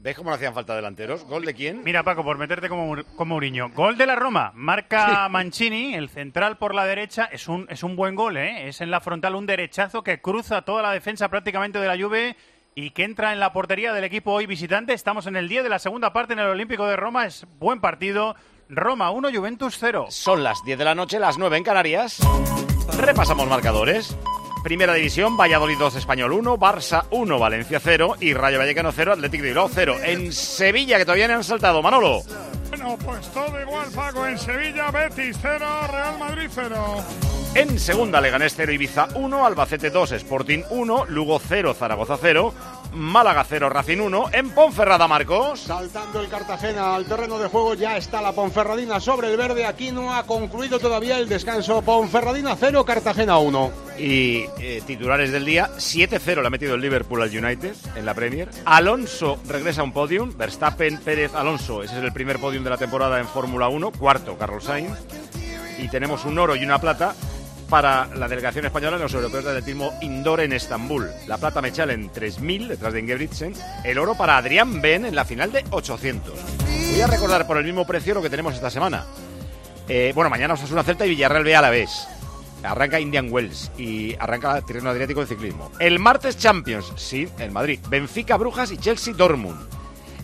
¿Ves cómo no hacían falta delanteros? ¿Gol de quién? Mira, Paco, por meterte como, como Mourinho. Gol de la Roma. Marca Mancini, el central por la derecha. Es un, es un buen gol, ¿eh? Es en la frontal un derechazo que cruza toda la defensa prácticamente de la Juve y que entra en la portería del equipo hoy visitante. Estamos en el día de la segunda parte en el Olímpico de Roma. Es buen partido. Roma 1, Juventus 0. Son las 10 de la noche, las 9 en Canarias. Repasamos marcadores. Primera división, Valladolid 2, Español 1, Barça 1, Valencia 0 y Rayo Vallecano 0, Atlético de Bilbao 0. En Sevilla, que todavía no han saltado, Manolo. Bueno, pues todo igual, Paco. En Sevilla, Betis 0, Real Madrid 0. En segunda, Leganés 0, Ibiza 1, Albacete 2, Sporting 1, Lugo 0, Zaragoza 0, Málaga 0, Racing 1. En Ponferrada, Marcos. Saltando el Cartagena al terreno de juego, ya está la Ponferradina sobre el verde. Aquí no ha concluido todavía el descanso. Ponferradina 0, Cartagena 1. Y eh, titulares del día, 7-0 le ha metido el Liverpool al United en la Premier. Alonso regresa a un podium, Verstappen, Pérez, Alonso, ese es el primer podium de la temporada en Fórmula 1, cuarto Carlos Sainz. Y tenemos un oro y una plata para la delegación española en los europeos de atletismo indoor en Estambul. La plata Mechal en 3.000 detrás de Ingebrigtsen. El oro para Adrián Ben en la final de 800. Voy a recordar por el mismo precio lo que tenemos esta semana. Eh, bueno, mañana Osasuna Celta y Villarreal B a la vez. Arranca Indian Wells y arranca Tirreno Adriático de ciclismo. El martes Champions, sí, en Madrid. Benfica Brujas y Chelsea Dortmund.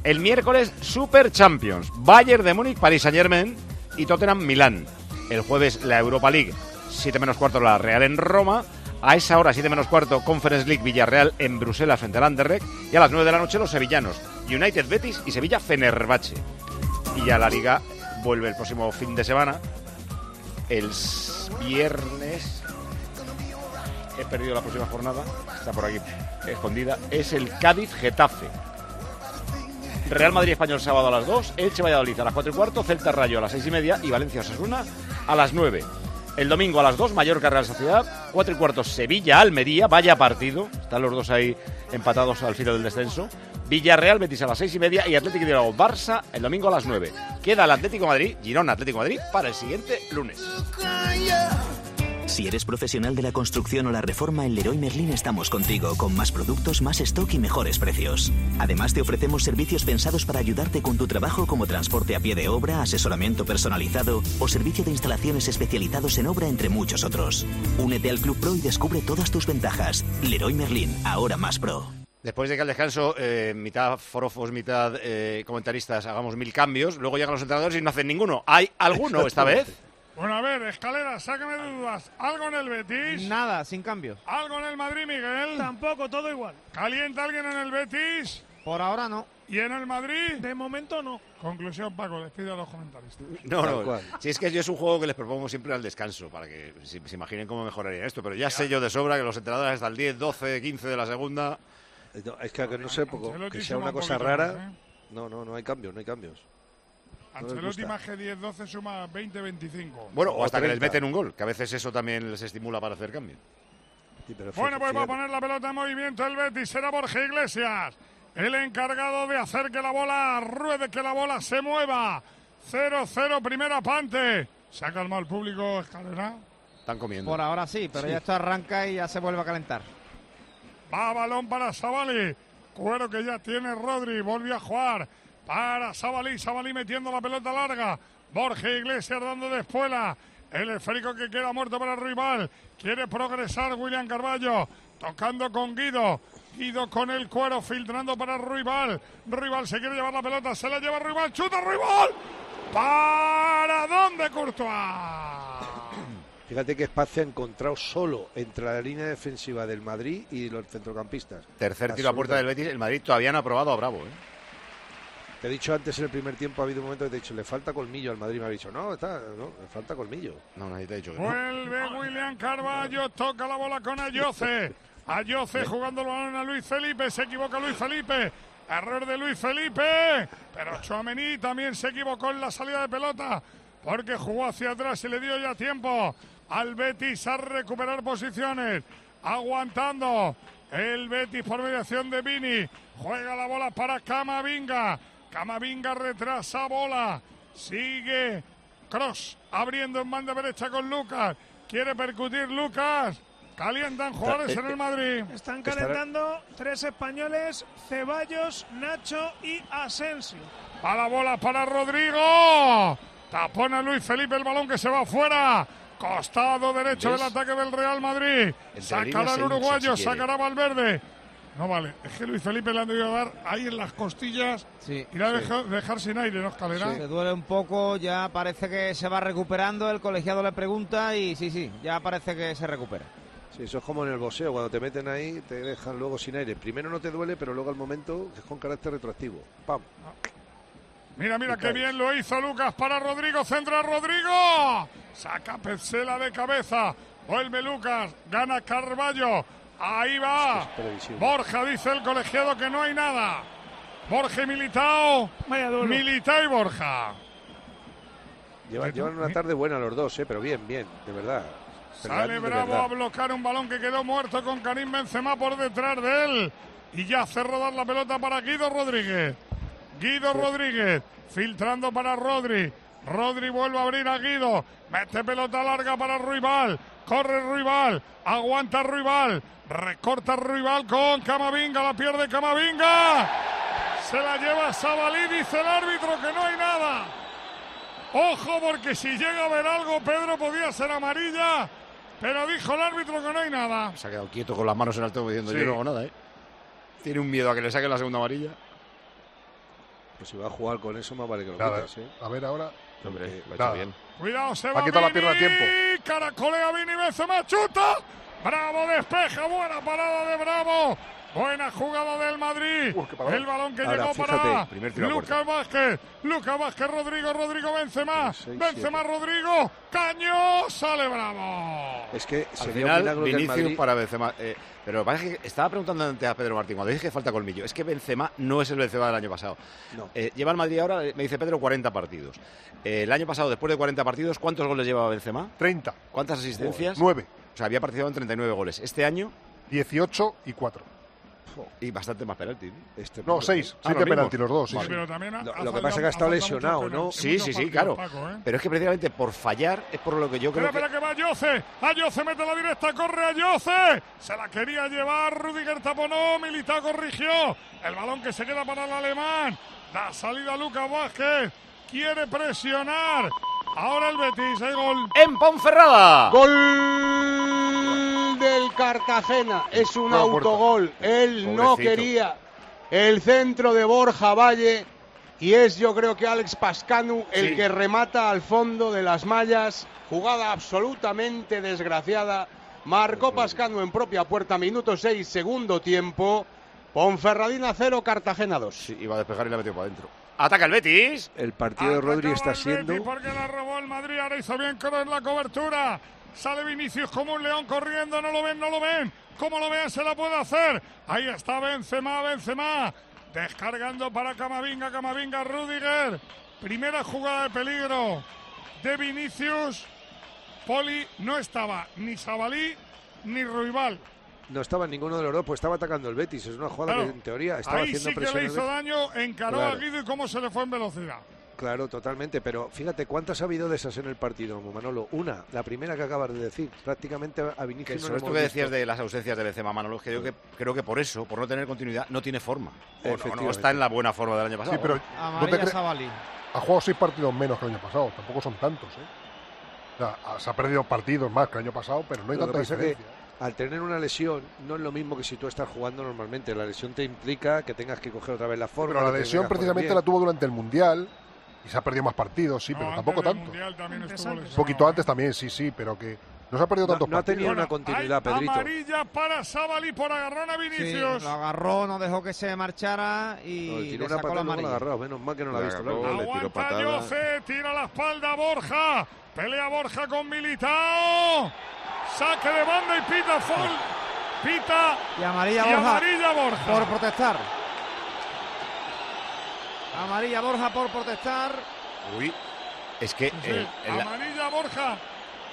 El miércoles Super Champions, Bayern de Múnich, Paris Saint Germain y Tottenham Milán. El jueves la Europa League, 7 menos cuarto la Real en Roma. A esa hora, 7 menos cuarto, Conference League Villarreal en Bruselas frente al Anderlecht. Y a las 9 de la noche los sevillanos, United Betis y Sevilla Fenerbahce. Y ya la liga vuelve el próximo fin de semana. El viernes. He perdido la próxima jornada. Está por aquí escondida. Es el Cádiz Getafe. Real Madrid Español sábado a las 2, Elche Valladolid a las 4 y cuarto, Celta Rayo a las 6 y media y Valencia Osasuna a las 9. El domingo a las 2, Mallorca Real Sociedad, 4 y cuarto Sevilla Almería, vaya partido, están los dos ahí empatados al filo del descenso. Villarreal Betis a las 6 y media y Atlético de Bilbao Barça el domingo a las 9. Queda el Atlético Madrid, Girona Atlético Madrid para el siguiente lunes. Si eres profesional de la construcción o la reforma, en Leroy Merlin estamos contigo, con más productos, más stock y mejores precios. Además, te ofrecemos servicios pensados para ayudarte con tu trabajo como transporte a pie de obra, asesoramiento personalizado o servicio de instalaciones especializados en obra, entre muchos otros. Únete al Club Pro y descubre todas tus ventajas. Leroy Merlin, ahora más pro. Después de que al descanso, eh, mitad forofos, mitad eh, comentaristas, hagamos mil cambios, luego llegan los entrenadores y no hacen ninguno. ¿Hay alguno esta vez? Bueno, a ver, escalera, sácame de dudas. ¿Algo en el Betis? Nada, sin cambios. ¿Algo en el Madrid, Miguel? Tampoco, todo igual. ¿Calienta alguien en el Betis? Por ahora no. ¿Y en el Madrid? De momento no. Conclusión, Paco, despide a los comentaristas. No, no. Si es que yo es un juego que les propongo siempre al descanso, para que se, se imaginen cómo mejoraría esto. Pero ya sé yo de sobra que los entrenadores hasta el 10, 12, 15 de la segunda. No, es que no sé, poco, Ancelotti que sea una un cosa rara. más, ¿eh? No, no, no hay cambios, no hay cambios. No Ancelotti gusta. más que 10-12 suma 20-25. Bueno, o O hasta que les 30. meten un gol, que a veces eso también les estimula para hacer. Sí, pero Bueno, pues va a poner la pelota en movimiento el Betis. Será Borja Iglesias. El encargado de hacer que la bola ruede, que la bola se mueva. 0-0, primera parte. Se ha calmado el público, Escalera. Están comiendo. Por ahora sí, pero ya esto arranca y ya se vuelve a calentar. Va balón para Sabali. Cuero que ya tiene Rodri. Volvió a jugar para Sabali. Sabali metiendo la pelota larga. Borja Iglesias dando de espuela. El esférico que queda muerto para el rival. Quiere progresar William Carballo. Tocando con Guido. Guido con el cuero filtrando para el rival. Rival se quiere llevar la pelota. Se la lleva rival. Chuta rival. ¿Para dónde Courtois? Fíjate qué espacio ha encontrado solo entre la línea defensiva del Madrid y los centrocampistas. Tercer tiro a puerta del Betis. El Madrid todavía no ha probado a Bravo. ¿eh? Te he dicho antes en el primer tiempo, ha habido un momento que te he dicho, le falta colmillo al Madrid. Me ha dicho, no, está, no, le falta colmillo. No, nadie te ha dicho que no. Vuelve William Carballo, toca la bola con Ayoce. Ayoce jugando el balón a Luis Felipe, se equivoca Luis Felipe. Error de Luis Felipe, pero Chouameni también se equivocó en la salida de pelota porque jugó hacia atrás y le dio ya tiempo al Betis a recuperar posiciones. Aguantando el Betis por mediación de Vini. Juega la bola para Camavinga. Camavinga retrasa bola. Sigue Cross abriendo en banda derecha con Lucas. Quiere percutir Lucas. Calientan jugadores en el Madrid. Están calentando tres españoles, Ceballos, Nacho y Asensio. A la bola para Rodrigo. Tapona Luis Felipe el balón que se va fuera. Costado derecho ¿Ves? del ataque del Real Madrid. Sacará el uruguayo, sacará Valverde. No vale, es que Luis Felipe le han debido dar ahí en las costillas Sí. y le ha dejado dejar sin aire, ¿no, Escalera? Se duele un poco, ya parece que se va recuperando. El colegiado le pregunta y sí, sí, ya parece que se recupera. Sí, eso es como en el boxeo, cuando te meten ahí te dejan luego sin aire. Primero no te duele, pero luego al momento es con carácter retroactivo. ¡Pam! Mira, mira qué bien lo hizo Lucas para Rodrigo. Centra Rodrigo. Saca Petzela de cabeza. Vuelve Lucas. Gana Carballo. Ahí va. Es. Borja dice el colegiado que no hay nada. Borja y Militao. Militao y Borja. Llevan, llevan una tarde buena los dos, ¿eh? pero bien, bien, de verdad. Sale Bravo verdad. a bloquear un balón que quedó muerto con Karim Benzema por detrás de él. Y ya hace rodar la pelota para Guido Rodríguez. Guido Rodríguez filtrando para Rodri. Rodri vuelve a abrir a Guido. Mete pelota larga para Ruibal. Corre Ruibal. Aguanta Ruibal. Recorta Ruibal con Camavinga. La pierde Camavinga. Se la lleva Sabalí. Dice el árbitro que no hay nada. Ojo, porque si llega a ver algo, Pedro podía ser amarilla. Pero dijo el árbitro que no hay nada. Se ha quedado quieto con las manos en alto diciendo Sí. yo no hago nada, ¿eh? Tiene un miedo a que le saquen la segunda amarilla. Pues si va a jugar con eso, más vale que lo quites, ¿eh? A ver ahora. Hombre, lo ha hecho bien. Cuidado, se Ha va quitado la pierna a tiempo. Caracolea Vini, Benzema, chuta. Bravo despeja, buena parada de Bravo. Buena jugada del Madrid. El balón que Ahora, llegó fíjate, para Lucas Vázquez. Lucas Vázquez, Rodrigo, Rodrigo Benzema. Seis, Benzema, Rodrigo. Caño, sale Bravo. Es que Al sería un final, Vinicius Madrid... para Benzema. eh, pero lo que estaba preguntando antes a Pedro Martín, cuando dije que falta colmillo, es que Benzema no es el Benzema del año pasado. No. Eh, lleva el Madrid ahora, me dice Pedro, 40 partidos. Eh, el año pasado, después de 40 partidos, ¿cuántos goles llevaba Benzema? 30. ¿Cuántas asistencias? 9. O sea, había participado en 39 goles. Este año, 18 y 4. Y bastante más penalti. Este No, 6. Ah, 7 los penaltis mismos. los dos. Sí, Sí, sí. pero también ha- Lo- ha lo que pasa es que ha estado lesionado, ¿no? Sí, sí, sí, claro. Paco, ¿eh? Pero es que precisamente por fallar es por lo que yo creo Espera, que... espera que va Yoce. Ayoce mete la directa, corre Ayoce. Se la quería llevar, Rudiger taponó, Militao corrigió. El balón que se queda para el alemán. Da salida Lucas Vázquez. Quiere presionar. Ahora el Betis, hay gol. ¡En Ponferrada! Gol del Cartagena. Es un No, autogol. Él no quería el centro de Borja Valle. Y es yo creo que Alex Pascanu el Sí. que remata al fondo de las mallas. Jugada absolutamente desgraciada. Marcó Pascanu en propia puerta, minuto 6, segundo tiempo. Ponferradina 0, Cartagena 2. Sí, iba a despejar y la metió para adentro. ¡Ataca el Betis! El partido de Rodri está el Betis siendo... Porque la robó el Madrid, ahora hizo bien en la cobertura. Sale Vinicius como un león corriendo, no lo ven, no lo ven. Como lo vean, se la puede hacer. Ahí está Benzema, Benzema. Descargando para Camavinga, Camavinga, Rudiger. Primera jugada de peligro de Vinicius. Poli no estaba ni Sabalí ni Ruibal. No estaba en ninguno de los dos, pues estaba atacando el Betis. Es una jugada Claro. que en teoría estaba Ahí haciendo sí que presión. le el hizo daño, encaró Claro. a Guido y cómo se le fue en velocidad. Claro, totalmente. Pero fíjate, ¿cuántas ha habido de esas en el partido, Manolo? Una, la primera que acabas de decir. Prácticamente a Que Vinicius no le esto hemos que decías de las ausencias de Benzema, Manolo, es que yo que, creo que por eso, por no tener continuidad, no tiene forma. O no- no, Efectivamente. está en la buena forma del año pasado. Sí, pero ¿no te ha jugado 6 partidos menos que el año pasado. Tampoco son tantos, ¿eh? O sea, ha- se ha perdido partidos más que el año pasado, pero no hay Lo que tanta que diferencia. Al tener una lesión no es lo mismo que si tú estás jugando normalmente. La lesión te implica que tengas que coger otra vez la forma. Pero la lesión precisamente la tuvo durante el Mundial y se ha perdido más partidos, sí, No, pero tampoco tanto. Un poquito antes también, sí, sí, pero que no se ha perdido No- tantos no ha partidos. tenido una continuidad, hay Pedrito. Amarilla para Sabalí por agarrar a Sí, Vinicius. lo agarró, no dejó que se marchara No, y le le tiró una sacó la amarilla. agarrado. Menos mal que no la ha visto. agarró, le tiró Aguanta patada. Tira la espalda Borja. Pelea Borja con Militao. Saque de banda y pita Fol. Pita Y amarilla y Borja amarilla Borja. por protestar. Amarilla Borja por protestar. Uy, es que Sí, el- amarilla Borja.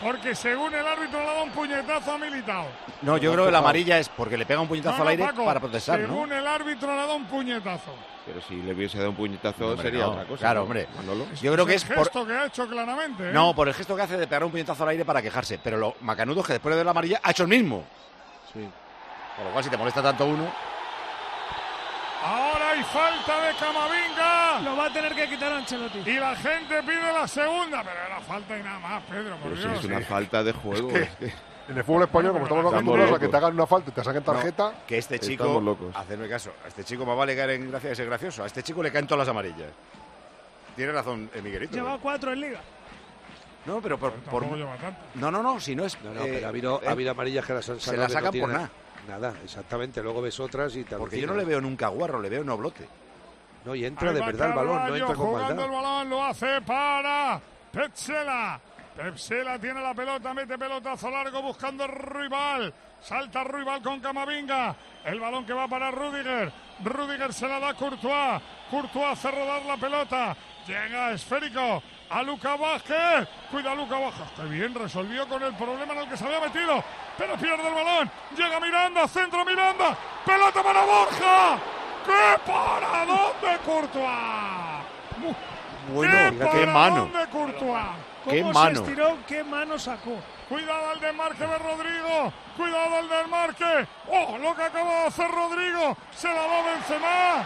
Porque según el árbitro le ha dado un puñetazo a Militao. no, yo creo que la amarilla es porque le pega un puñetazo No, al aire Paco, para protestar, ¿no? Según el árbitro le ha dado un puñetazo. Pero si le hubiese dado un puñetazo Hombre, sería no, otra cosa. claro, ¿no, hombre. Manolo? Yo creo que es el por, gesto que ha hecho claramente. ¿eh? No, por el gesto que hace de pegar un puñetazo al aire para quejarse. Pero lo macanudo es que después de la amarilla ha hecho el mismo. Sí. Por lo cual, si te molesta tanto uno. Ahora hay falta de Camavinga. Lo va a tener que quitar Ancelotti. Y la gente pide la segunda, pero era falta y nada más, Pedro, por Pero si es una falta de juego. que- es que- En el fútbol español, como estamos acostumbrados a que te hagan una falta y te saquen tarjeta, Que este chico. Estamos locos. Hacerme caso. A este chico más vale caer en gracia de ser gracioso. A este chico le caen todas las amarillas. Tiene razón, eh, Miguelito. Lleva cuatro en liga. No, pero por. Por- tampoco lleva tanto. No, no, no. Si no es. No, no, eh, pero ha habido, eh, ha habido amarillas que las han se sacado la que no sacan por nada. Nada, exactamente. Luego ves otras y te Porque yo no le veo nunca guarro, le veo noblote. No, y entra Ahí de verdad el balón, no entra con jugando el maldad. balón, lo hace para Petzela. Petzela tiene la pelota, mete pelotazo largo buscando el rival. Salta rival con Camavinga. El balón que va para Rudiger. Rudiger se la da a Courtois. Courtois hace rodar la pelota. Llega esférico a Luca Vázquez. Cuida a Luca Vázquez. Que bien resolvió con el problema en el que se había metido. Pero pierde el balón. Llega Miranda, centro Miranda. Pelota para Borja. ¡Qué paradón de Courtois! Bueno, ¡Qué qué mano. de Courtois! ¡Qué ¿Cómo mano! se estiró? ¿Qué mano sacó? Cuidado al desmarque de Rodrigo. Cuidado al desmarque. ¡Oh, lo que acaba de hacer Rodrigo! Se la da Benzema.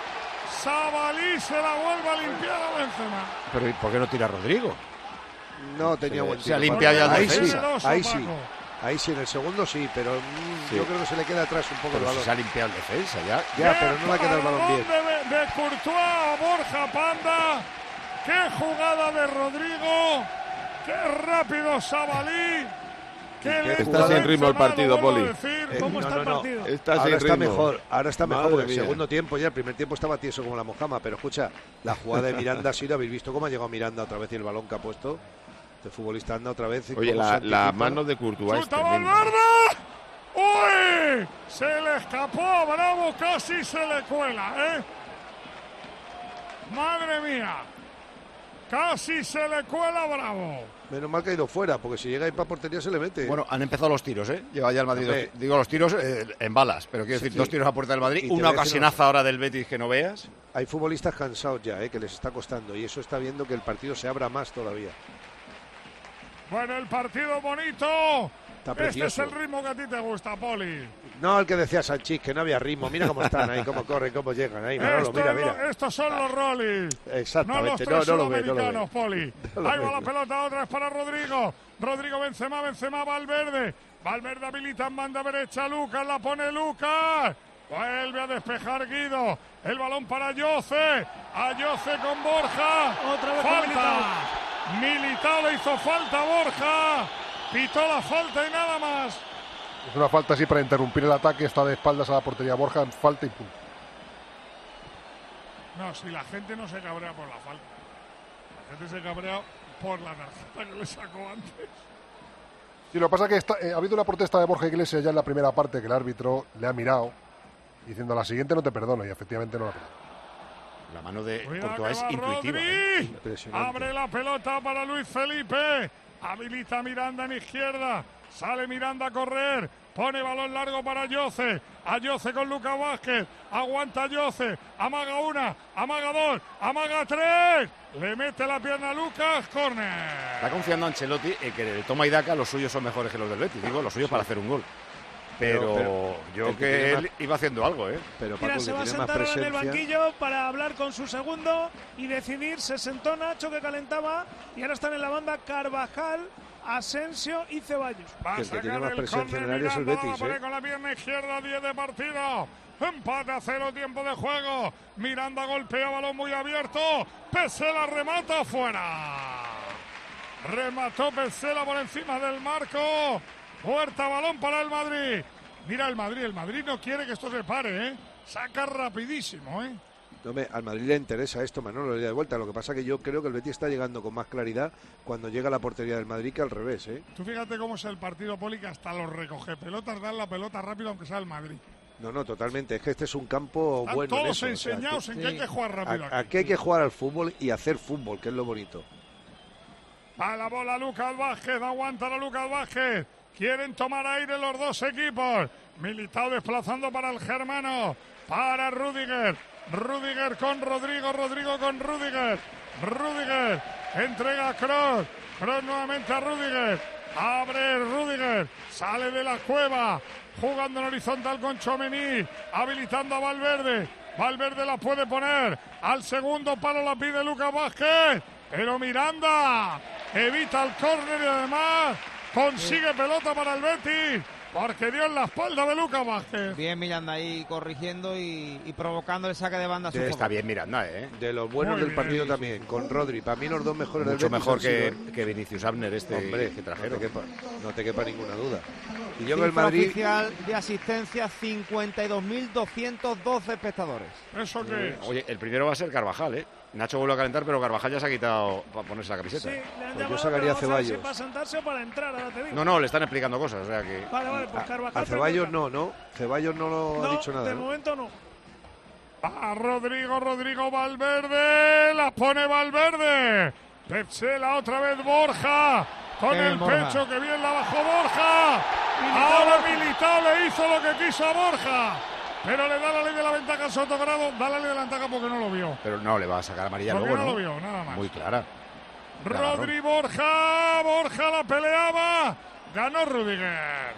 Sabalí se la vuelve a limpiar a Benzema. Pero ¿y ¿por qué no tira Rodrigo? No tenía buen se ha tiro. limpiado ya el Ahí sí, ahí sí. Ahí sí, en el segundo sí, pero mm, Sí. yo creo que se le queda atrás un poco el Pero balón. se ha limpiado el defensa ya. Ya, ¡Qué pero no le ha quedado el balón bien. De, de Courtois a Borja Panda. ¡Qué jugada de Rodrigo! ¡Qué rápido Sabalí! ¡Qué lento Está sin ritmo el partido, lo Poli. Eh, ¿Cómo no, está el partido? Está Ahora sin está ritmo. mejor, ahora está mejor, Madre porque el mía. segundo tiempo ya, el primer tiempo estaba tieso como la mojama, pero escucha, la jugada de Miranda ha sido, habéis visto cómo ha llegado Miranda otra vez y el balón que ha puesto, este futbolista anda otra vez. y Oye, la, la mano de Courtois. ¡Uy! Se le escapó a Bravo, casi se le cuela, ¿eh? ¡Madre mía! Casi se le cuela a Bravo. Menos mal que ha ido fuera, porque si llega ahí para portería se le mete. Bueno, han empezado los tiros, ¿eh? Lleva ya el Madrid. Hombre. digo los tiros eh, en balas, pero quiero Sí, decir, sí. dos tiros a puerta del Madrid. Y una ocasionaza ahora del Betis que no veas. Hay futbolistas cansados ya, ¿eh? que les está costando, y eso está viendo que el partido se abra más todavía. Bueno, el partido bonito. Está este es el ritmo que a ti te gusta, Poli. No el que decía Sanchís, que no había ritmo. Mira cómo están ahí, cómo corren, cómo llegan. Ahí, Manolo, mira, es estos son los Rollis. No los Exactamente, tres no, no lo ve, no lo sudamericanos, ve. Poli. No lo Ahí va ve. la pelota, otra vez para Rodrigo. Rodrigo Benzema, Benzema, Valverde. Valverde habilita en banda derecha, Lucas, la pone Lucas. Vuelve a despejar Guido. El balón para Yoce. A Yoce con Borja. Otra vez falta. Militao le hizo falta a Borja. Pitó la falta y nada más. es una falta así para interrumpir el ataque, está de espaldas a la portería Borja, falta y punto. No, si la gente no se cabrea por la falta. La gente se cabrea por la tarjeta que le sacó antes. Sí, lo que pasa es que está- eh, ha habido una protesta de Borja Iglesias ya en la primera parte que el árbitro le ha mirado diciendo la siguiente no te perdono y efectivamente no la perdono. La mano de Cuidado Courtois es va intuitiva. ¿eh? Abre la pelota para Luis Felipe. Habilita Miranda en izquierda. Sale Miranda a correr. Pone balón largo para Yoce. A Yoce con Lucas Vázquez. Aguanta Yoce. Amaga una. Amaga dos. Amaga tres. Le mete la pierna a Lucas. Corner. Está confiando Ancelotti en que el toma y daca los suyos son mejores que los del Betis. Digo, los suyos para hacer un gol. Pero, yo que él iba haciendo algo, ¿eh? Pero Mira, se va a sentar en el banquillo para hablar con su segundo y decidir. Se sentó Nacho que calentaba y ahora están en la banda Carvajal, Asensio y Ceballos. Va Que a el que tiene sacar más el presencia en el área es el Betis, ¿eh? con la pierna izquierda, 10 de partido. Empate a cero, tiempo de juego. Miranda golpea, balón muy abierto. Pesela remata fuera. Remató Pesela por encima del marco. Huerta, balón para el Madrid. Mira el Madrid, el Madrid no quiere que esto se pare, ¿eh? Saca rapidísimo, ¿eh? No, me- al Madrid le interesa esto, Manolo, le da de vuelta. Lo que pasa que yo creo que el Betis está llegando con más claridad cuando llega a la portería del Madrid que al revés, ¿eh? Tú fíjate cómo es el partido poli que hasta los recoge pelotas, dan la pelota rápido aunque sea el Madrid. No, no, totalmente. Es que este es un campo Están bueno. en todos o sea, enseñados que- en que hay que jugar rápido a- aquí. Aquí hay que jugar al fútbol y hacer fútbol, que es lo bonito. A la bola Lucas Vázquez, aguanta la Lucas Vázquez. Quieren tomar aire los dos equipos. Militao desplazando para el germano. Para Rudiger. Rudiger con Rodrigo, Rodrigo con Rudiger. Rudiger entrega a Kroos. Kroos nuevamente a Rudiger. Abre Rudiger. Sale de la cueva. Jugando en horizontal con Chomení. Habilitando a Valverde. Valverde la puede poner. Al segundo palo la pide Lucas Vázquez. Pero Miranda evita el córner y además consigue pelota para el Betis. Porque dio en la espalda de Lucas Vázquez. Bien Miranda ahí corrigiendo y, y provocando el saque de banda. Sí. Está bien Miranda, ¿eh? De los buenos Muy del bien, partido sí, también, con Rodri. Para mí los dos mejores Mucho del mejor que, que Vinicius Abner este Hombre, que no trajeron. te, quepa, no te quepa ninguna duda. Y yo que el Madrid, oficial de asistencia 52.212 espectadores. ¿Eso qué es? Oye, el primero va a ser Carvajal, ¿eh? Nacho vuelve a calentar, pero Carvajal ya se ha quitado para ponerse la Sí, camiseta. le han Pues yo sacaría a Ceballos. para sentarse o para entrar, ahora te digo. No, no, le están explicando cosas, o sea que... Vale, vale, pues a, Carvajal. a Ceballos no, ¿no? Ceballos no lo ha dicho nada. de ¿no? momento no. A Rodrigo, Rodrigo Valverde, la pone Valverde. Pepsela otra vez Borja. Con Qué bien, el Borja. pecho que bien la bajó Borja. Ahora Militao le hizo lo que quiso a Borja. Pero le da la ley de la ventaja a Sotogrado. Da la ley de la ventaja porque no lo vio. Pero no, le va a sacar amarilla Porque luego, no ¿no? lo vio, nada más. Muy clara. Rodri Borja, Borja la peleaba, ganó Rudiger.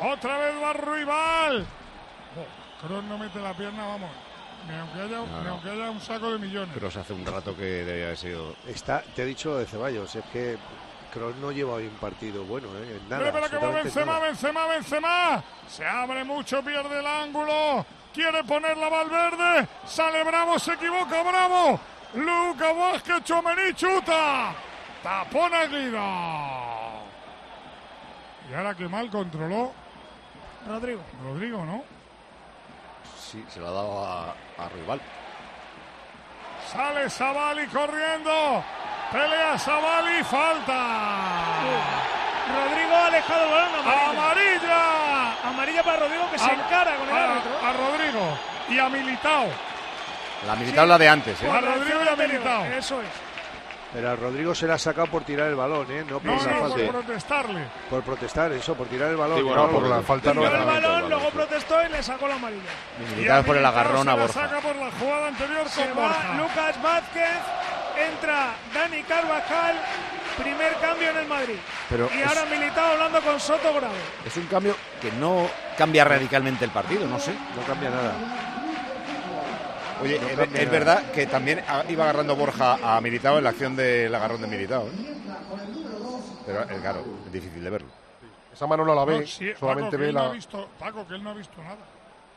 Otra vez va Ruibal. Oh, Kroos no mete la pierna, vamos. Ni aunque haya, No, ni aunque haya un saco de millones. Pero hace un rato que debe haber sido... Está, te he dicho de Ceballos, es que Kroos no lleva hoy un partido bueno, ¿eh? En nada. Pero, pero que Benzema, nada. Benzema, Benzema. Se abre mucho, pierde el ángulo. Quiere ponerla Valverde. Sale Bravo, se equivoca Bravo. Luca Vázquez, Chomení, chuta. Tapón a Guido. Y ahora que mal controló Rodrigo. Rodrigo, ¿no? Sí, se lo ha dado a, a Rival. Sale Savali corriendo. Pelea Savali, falta. Rodrigo ha alejado el balón. Amarilla. Amarilla. Amarilla para Rodrigo que se encara con el a- árbitro. a Rodrigo y a Militao. La militar la de antes, ¿eh? a Rodrigo y a. Militao. Eso es. Pero a Rodrigo se le ha sacado por tirar el balón, ¿eh? No por No, la no, falta. por protestarle. Por protestar, eso, por tirar el balón. Sí, bueno, no, por la falta no. Dio el balón, luego sí. protestó y le sacó la amarilla. Militar por el agarrón a se la Borja. saca por la jugada anterior Se con va Borja. Lucas Vázquez, entra Dani Carvajal, primer cambio en el Madrid. Pero y es- ahora Militao hablando con Soto Grado. Es un cambio que no cambia radicalmente el partido, no sé. No cambia nada. Oye, No es, es verdad que también iba agarrando Borja a Militao en la acción del agarrón de Militao. ¿eh? Pero eh, claro, es difícil de verlo. Esa mano no la ve, No, sí, solamente Paco, ve no ha la. visto, Paco, que él no ha visto nada.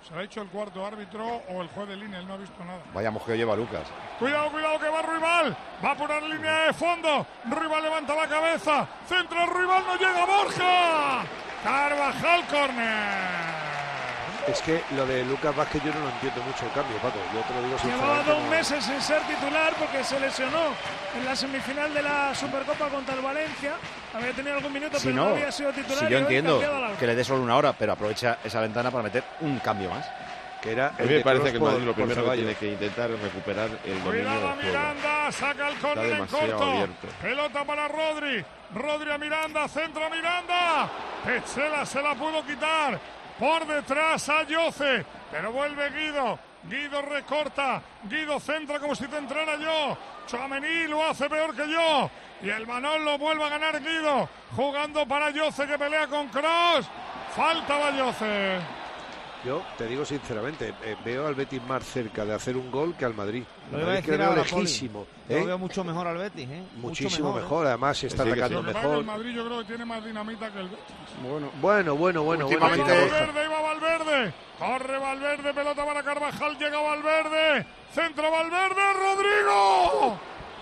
Se lo ha dicho el cuarto árbitro o el juez de línea, él no ha visto nada. Vaya mojeo lleva Lucas. Cuidado, cuidado que va Ruibal. Va por la línea de fondo. Ruibal levanta la cabeza. Centro Ruibal, no llega Borja. Carvajal, corner. Es que lo de Lucas Vázquez yo no lo entiendo mucho el cambio, Paco. Yo te lo digo Llevaba dos no- meses sin ser titular porque se lesionó en la semifinal de la Supercopa contra el Valencia. Había tenido algún minuto, Si pero no, no, había sido titular. si yo entiendo que le dé solo una hora, pero aprovecha esa ventana para meter un cambio más. Que era A mí me parece que Madrid lo primero que tiene que intentar es recuperar el dominio Cuidado del juego. Miranda, saca el córner en corto. abierto. Pelota para Rodri. Rodri a Miranda, centro a Miranda. Petzela se la pudo quitar. Por detrás a Yoce. Pero vuelve Guido. Guido recorta. Guido centra como si te entrara yo. Chouameni lo hace peor que yo. Y el Manol lo vuelve a ganar Guido. Jugando para Yoce que pelea con Cross. Falta va Yoce. Yo te digo sinceramente, eh, veo al Betis más cerca de hacer un gol que al Madrid. Lo Al iba a Madrid que veo lejísimo. Yo ¿eh? veo mucho mejor al Betis, ¿eh? Mucho Muchísimo ¿eh? mejor, además se está Sí, que sí. atacando que el mejor. Madrid yo creo que tiene más dinamita que el Betis. Bueno, Bueno, bueno, bueno. Últimamente-. Valverde, iba Valverde. Corre Valverde, pelota para Carvajal, llega Valverde. Centro Valverde, Rodrigo.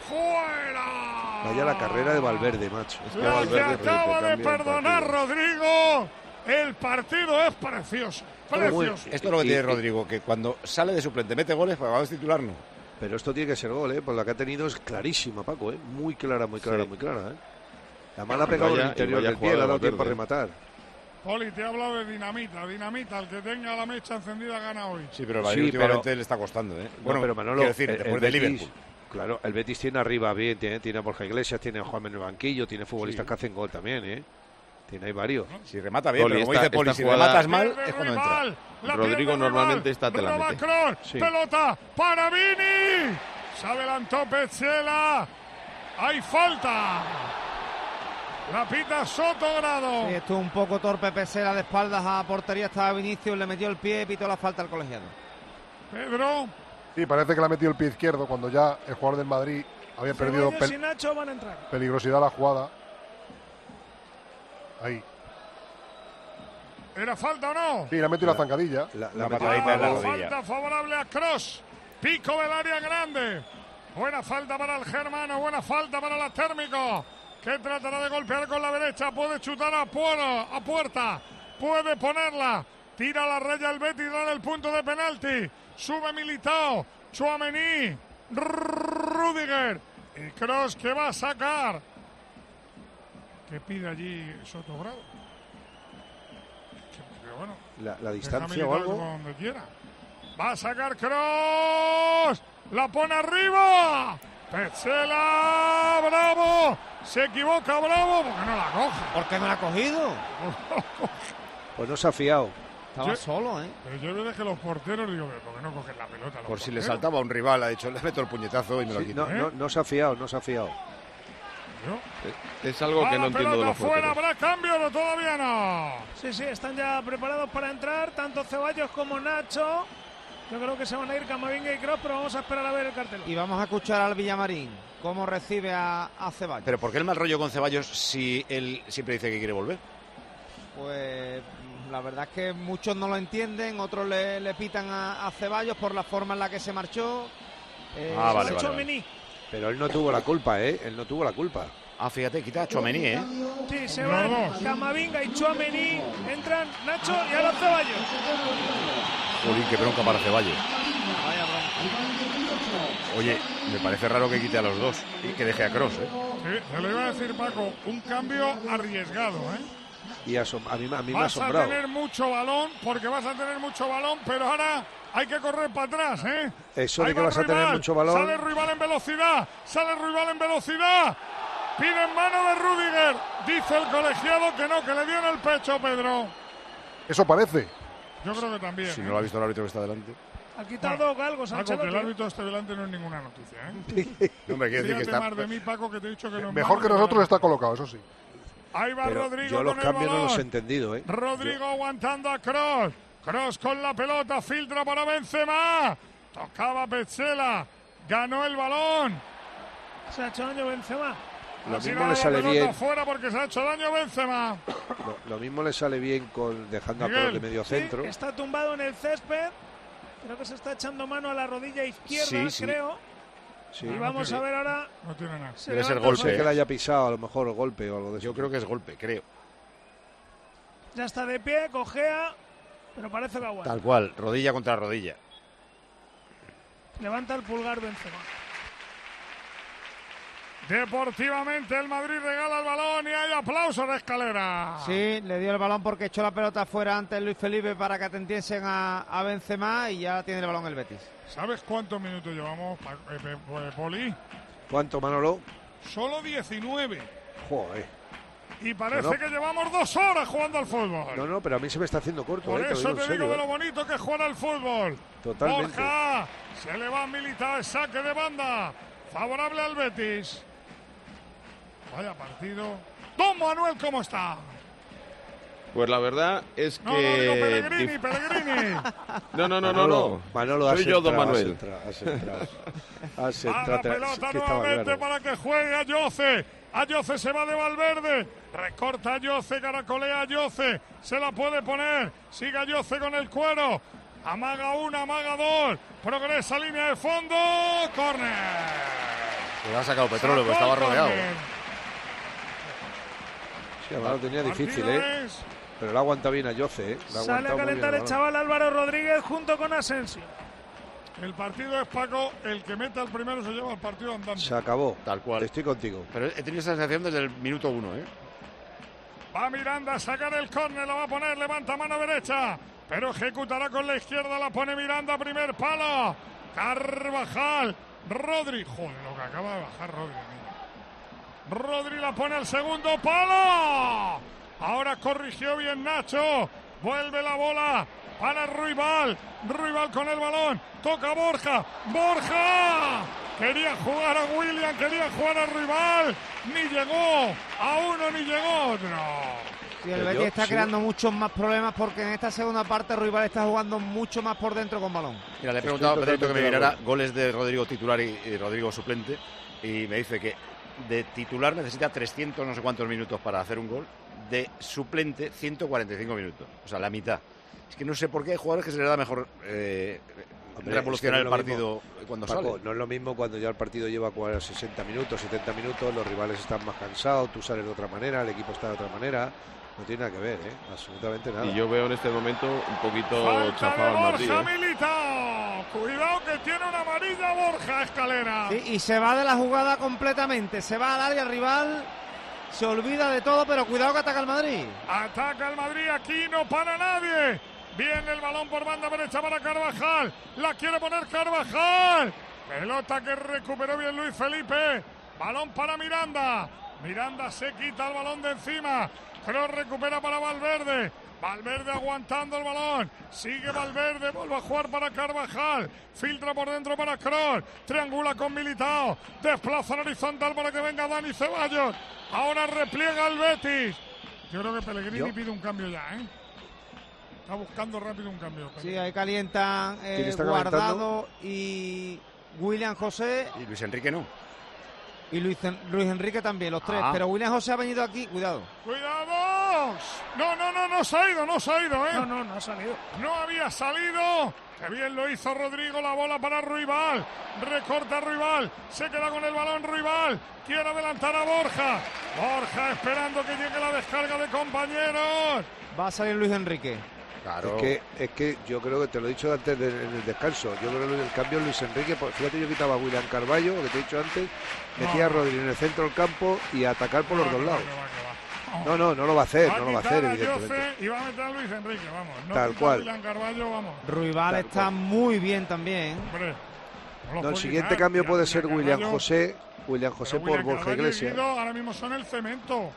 ¡Fuera! Vaya la carrera de Valverde, macho. Es que La que Valverde acaba de perdonar. Rodrigo. El partido es precioso. Esto es lo que Y- tiene y- Rodrigo, que cuando sale de suplente mete goles, pues cuando es titular no. Pero esto tiene que ser gol, ¿eh? Por la que ha tenido es clarísima, Paco, ¿eh? Muy clara, muy clara, Sí. muy clara, ¿eh? La ha pegado en el interior del pie, le ha dado tiempo a rematar. Poli, te he hablado de dinamita. Dinamita, el que tenga la mecha encendida gana hoy. Sí, pero el Sí, últimamente pero- le está costando, ¿eh? Bueno, pero Manolo, quiero decir, el- después el de Betis- Liverpool. Claro, el Betis tiene arriba bien, tiene, tiene a Borja Iglesias, tiene a Juan en el banquillo, tiene futbolistas que hacen gol también, ¿eh? Tiene ahí varios. Si remata bien, Poli, pero como esta- dice Poli, esta si jugada- rematas mal es cuando entra. la Rodrigo normalmente rival. esta te la Roba mete. Kroos, Sí. pelota para Vini. Se adelantó Petzela. Hay falta. La pita Sotogrado. Sí, estuvo un poco torpe Pesela de espaldas a portería, estaba Vinicius, le metió el pie y pitó la falta al colegiado. Pedro. Sí, parece que le ha metido el pie izquierdo cuando ya el jugador del Madrid había perdido Ceballos pel- y Nacho van a entrar. peligrosidad a la jugada. Ahí. ¿Era falta o no? Sí, le ha metido la zancadilla. La, la metió- patadita la falta favorable a Cross. Pico del área grande. Buena falta para el germano. Buena falta para la térmico. Que tratará de golpear con la derecha. Puede chutar a, puerta, a puerta. Puede ponerla. Tira la raya el Betis. Da el punto de penalti. Sube Militao. Chuamení. Rudiger. Y Cross que va a sacar. ¿Qué pide allí? Que- que bueno, la, distancia o algo. Donde quiera. Va a sacar Cross. La pone arriba. Petzela. Bravo. Se equivoca Bravo porque no la coge. ¿Por qué no la ha cogido? Pues no se ha fiado. Estaba Yo- solo, ¿eh? Pero yo veo que los porteros digo, ¿por qué no cogen la pelota? Por si le saltaba a un rival, ha dicho, le meto el puñetazo y me lo quito. no, ¿eh? no, no se ha fiado, no se ha fiado. Yo- Es algo que la no entiendo de los fuera. ¿habrá cambio o todavía no? Sí, sí, están ya preparados para entrar, tanto Ceballos como Nacho. Yo creo que se van a ir Camavinga y Kroos, pero vamos a esperar a ver el cartel. Y vamos a escuchar al Villamarín, cómo recibe a, a Ceballos. Pero ¿por qué el mal rollo con Ceballos si él siempre dice que quiere volver? Pues mm, la verdad es que muchos no lo entienden, otros le, le pitan a, a Ceballos por la forma en la que se marchó. Eh, Ah, vale, se- vale, Tchouaméni. Pero él no tuvo la culpa, ¿eh? Él no tuvo la culpa. Ah, fíjate, quita a Chouameni, ¿eh? Sí, se van. Camavinga y Chuamení. Entran Nacho y ahora Ceballos. Jolín, qué bronca para Ceballos. Vaya bronca. Oye, me parece raro que quite a los dos y que deje a Cross, ¿eh? Sí, te lo iba a decir Paco, un cambio arriesgado, ¿eh? Y a mí, a mí me ha Vas a asombrado. tener mucho balón, porque vas a tener mucho balón, pero ahora hay que correr para atrás, ¿eh? Eso de que va vas a tener Ruibal, mucho balón. Sale rival en velocidad, sale rival en velocidad. Pide en mano de Rudiger. Dice el colegiado que no, que le dio en el pecho, Pedro. Eso parece. Yo creo que también. Si ¿eh? no lo ha visto el árbitro que está delante. Ha quitado galgos Paco, que el árbitro esté delante no es ninguna noticia, ¿eh? No, quiere decir que está... más de mí, Paco, que te he dicho que no Mejor que nosotros está colocado, eso sí. Ahí va Pero Rodrigo yo los con el cambios no los he entendido, ¿eh? Rodrigo aguantando a Cross. Cross con la pelota, filtra para Benzema. Tocaba Petzela. Ganó el balón. Se ha hecho daño Benzema. Lo mismo le sale la bien. fuera porque se ha hecho daño Benzema. Lo, lo mismo le sale bien con dejando a Miguel, Kroos de medio Sí, centro. está tumbado en el césped. Creo que se está echando mano a la rodilla izquierda, Sí, sí. creo. Sí. Y vamos a ver ahora. No tiene nada. se Debe ser golpe, Fabio. que le haya pisado a lo mejor golpe o algo de eso. Yo creo que es golpe, creo. Ya está de pie, cojea, pero parece que aguanta. Tal cual, rodilla contra rodilla. Levanta el pulgar Benzema. Deportivamente el Madrid regala el balón y hay aplausos de escalera. Sí, le dio el balón porque echó la pelota fuera antes Luis Felipe para que atendiesen a, a Benzema y ya tiene el balón el Betis. ¿Sabes cuántos minutos llevamos, Pa- eh, Pe- Poli? ¿Cuánto, Manolo? Solo 19. Joder. Y parece No, no. que llevamos dos horas jugando al fútbol. No, no, pero a mí se me está haciendo corto, Por ¿eh? Te eso digo te digo de lo ¿eh? bonito que es jugar al fútbol. Totalmente. Borja, se le va a militar, saque de banda. Favorable al Betis. Vaya partido. Don Manuel, ¿cómo está? Pues la verdad es No, no, digo que... Pellegrini, Pellegrini. No, no, no, no, Manolo, no. Manolo, has Soy yo, don entrado, Manuel. Has entrado, has entrado. Has A la entrado, te- pelota que nuevamente para que juegue Ayoce. Ayoce se va de Valverde. Recorta Ayoce, caracolea Ayoce. Se la puede poner. Sigue Ayoce con el cuero. Amaga una, amaga dos. Progresa línea de fondo. Corner. Le ha sacado petróleo, porque estaba rodeado. Sí, además lo tenía difícil, ¿eh? Pero lo ha aguantado bien a Yoce, ¿eh? Sale a calentar el chaval Álvaro Rodríguez junto con Asensio. El partido es Paco. El que meta el primero se lleva el partido andando. Se acabó. Tal cual. Estoy contigo. Pero he tenido esa sensación desde el minuto uno, ¿eh? Va Miranda a sacar el córner, la va a poner, levanta mano derecha, pero ejecutará con la izquierda, la pone Miranda, primer palo. Carvajal, Rodri, joder, lo que acaba de bajar Rodri. amigo. Rodri la pone al segundo palo. Ahora corrigió bien Nacho. Vuelve la bola para Ruibal. Ruibal con el balón. Toca Borja. Borja. Quería jugar a William, quería jugar a Ruibal. Ni llegó. A uno ni llegó a otro. Sí, el Betis está creando muchos más problemas porque en esta segunda parte Ruibal está jugando mucho más por dentro con balón. Mira, le he Estoy preguntado a Pedrito que me mirara goles de Rodrigo titular y, y Rodrigo suplente y me dice que de titular necesita 300 no sé cuántos minutos para hacer un gol, de suplente 145 minutos, o sea, la mitad. Es que no sé por qué hay jugadores que se les da mejor eh, Hombre, revolucionar es que no el es lo partido cuando Paco, sale. no es lo mismo cuando ya el partido lleva cua- 60 minutos, 70 minutos, los rivales están más cansados, tú sales de otra manera, el equipo está de otra manera. No tiene nada que ver, ¿eh? absolutamente nada. Y yo veo en este momento un poquito Falta de chafado al Madrid. Borja ¿eh? Militao. Cuidado que tiene una amarilla Borja Escalera. Sí, y se va de la jugada completamente. Se va al área rival, se olvida de todo, pero cuidado que ataca el Madrid. Ataca el Madrid, aquí no para nadie. Viene el balón por banda derecha para Carvajal. La quiere poner Carvajal. Pelota que recuperó bien Luis Felipe. Balón para Miranda. Miranda se quita el balón de encima. Kroos recupera para Valverde. Valverde aguantando el balón. Sigue Valverde. Vuelve a jugar para Carvajal. Filtra por dentro para Kroos. Triangula con Militao. Desplaza en horizontal para que venga Dani Ceballos. Ahora repliega el Betis. Yo creo que Pellegrini Yo- pide un cambio ya, ¿eh? Está buscando rápido un cambio. Sí, ahí calientan eh, ¿Quién está Guardado calentando? y William José Y Luis Enrique no. Y Luis, En- Luis Enrique también, los tres. Ah. Pero William José ha venido aquí, cuidado. ¡Cuidado! No, no, no, no se ha ido, no se ha ido, ¿eh? No, no, no ha salido. No había salido. Qué bien lo hizo Rodrigo, la bola para Ruibal. Recorta Ruibal. Se queda con el balón Ruibal. Quiere adelantar a Borja. Borja esperando que llegue la descarga de compañeros. Va a salir Luis Enrique. Claro. Es que, es que yo creo que te lo he dicho antes de- en el descanso. Yo creo que el cambio Luis Enrique, pues, fíjate, yo quitaba a William Carballo, lo que te he dicho antes, metía a Rodri en el centro del campo y a atacar por los dos lados. que va, que va. No, no, no lo va a hacer, Va no lo va a hacer, a evidentemente. Y va a meter a Luis Enrique, vamos. No Tal cual. William Carballo, vamos. Ruibal Tal está cual. muy bien también. Hombre. lo No, el siguiente cambio puede ser William José, William José pero por William Borja Iglesias. Ahora mismo son el cemento.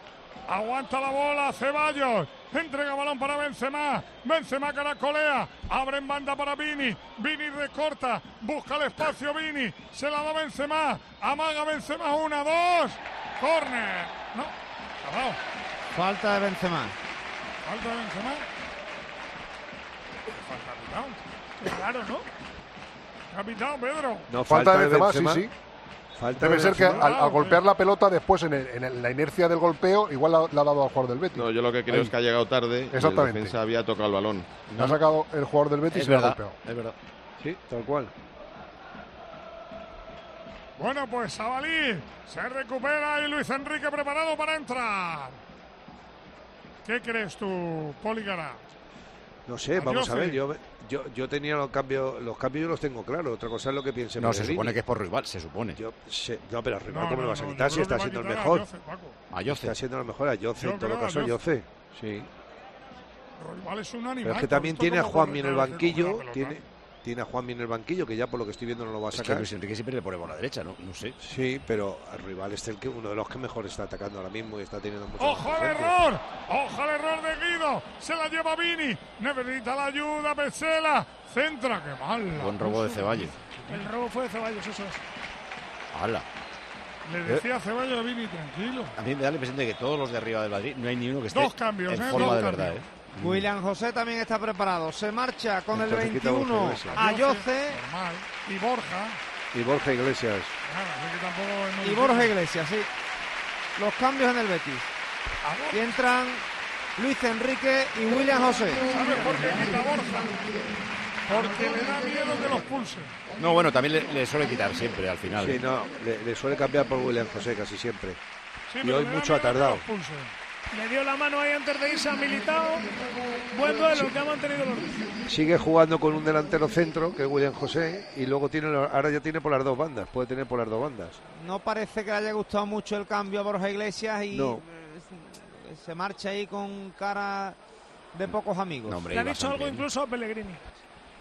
Aguanta la bola Ceballos. Entrega balón para Benzema. Benzema caracolea. Abre en banda para Vini. Vini recorta. Busca el espacio Vini. Se la da Benzema. Amaga Benzema. Una, dos. Corner. No. Cerrado. Falta de Benzema. Falta de Benzema. Falta capitán. Claro, ¿no? Capitán Pedro. No, Falta, de de Benzema, Benzema. sí, sí. Falta Debe de ser que al, al golpear la pelota después en, el- en el- la inercia del golpeo igual la- ha dado al jugador del Betis. No, yo lo que creo Ahí. es que ha llegado tarde. y Exactamente. El defensa había tocado el balón. Le ha sacado el jugador del Betis Es y le ha verdad, golpeado. es verdad. Sí, tal cual. Bueno, pues Sabalí se recupera y Luis Enrique preparado para entrar. ¿Qué crees tú, Poligara? No sé, A vamos a ver. Yo, yo, yo tenía los cambios, los cambios yo los tengo claros. Otra cosa es lo que piense No, se supone que es por rival, se supone. Yo sé- no, pero arriba, No, ¿cómo no, lo vas a quitar si está siendo el mejor? A. Está siendo el mejor a Yoce, Yo en todo caso. Yoce. Sí. Ruibal es un animal. Pero es que también tiene a Juanmi en el banquillo. Tiene, tiene a Juanmi en el banquillo, que ya por lo que estoy viendo no lo va a Es que sacar. Luis Enrique siempre le pone por la derecha, ¿no? No sé. Sí, pero el rival es el que, uno de los que mejor está atacando ahora mismo y está teniendo mucho ¡Ojo al error! ¡Ojo al error de Guido! Se la lleva Vini. Necesita la ayuda, Pesela. Centra, qué mal. Buen robo de. Ceballos. El robo fue de Ceballos, eso es. ¡Hala! Le decía a Ceballos a Vini, tranquilo. A mí me da la impresión de que todos los de arriba del Madrid no hay ni uno que esté Dos cambios, en ¿eh? forma Dos de verdad, cambios. ¿eh? William José también está preparado. Se marcha con el Entonces quita Borja 21 Iglesias. a Yoce. Y Borja. Y Borja Iglesias. Nada, y. Borja Iglesias, sí. Los cambios en el Betis. Y entran Luis Enrique y William José. ¿Sabes por qué quita Borja? Porque le da miedo que los pulse. No, bueno, también le, le suele quitar siempre al final. Sí, no, le, le suele cambiar por William José casi siempre. Sí, Y hoy mucho ha tardado. Le dio la mano ahí antes de irse a Militao. Buen duelo que ha mantenido los dos. Sigue jugando con un delantero centro, que es William José, y luego tiene ahora ya tiene por las dos bandas, puede tener por las dos bandas. No parece que le haya gustado mucho el cambio a Borja Iglesias y No. se marcha ahí con cara de pocos amigos. No, hombre, Le ha dicho algo incluso a Pellegrini.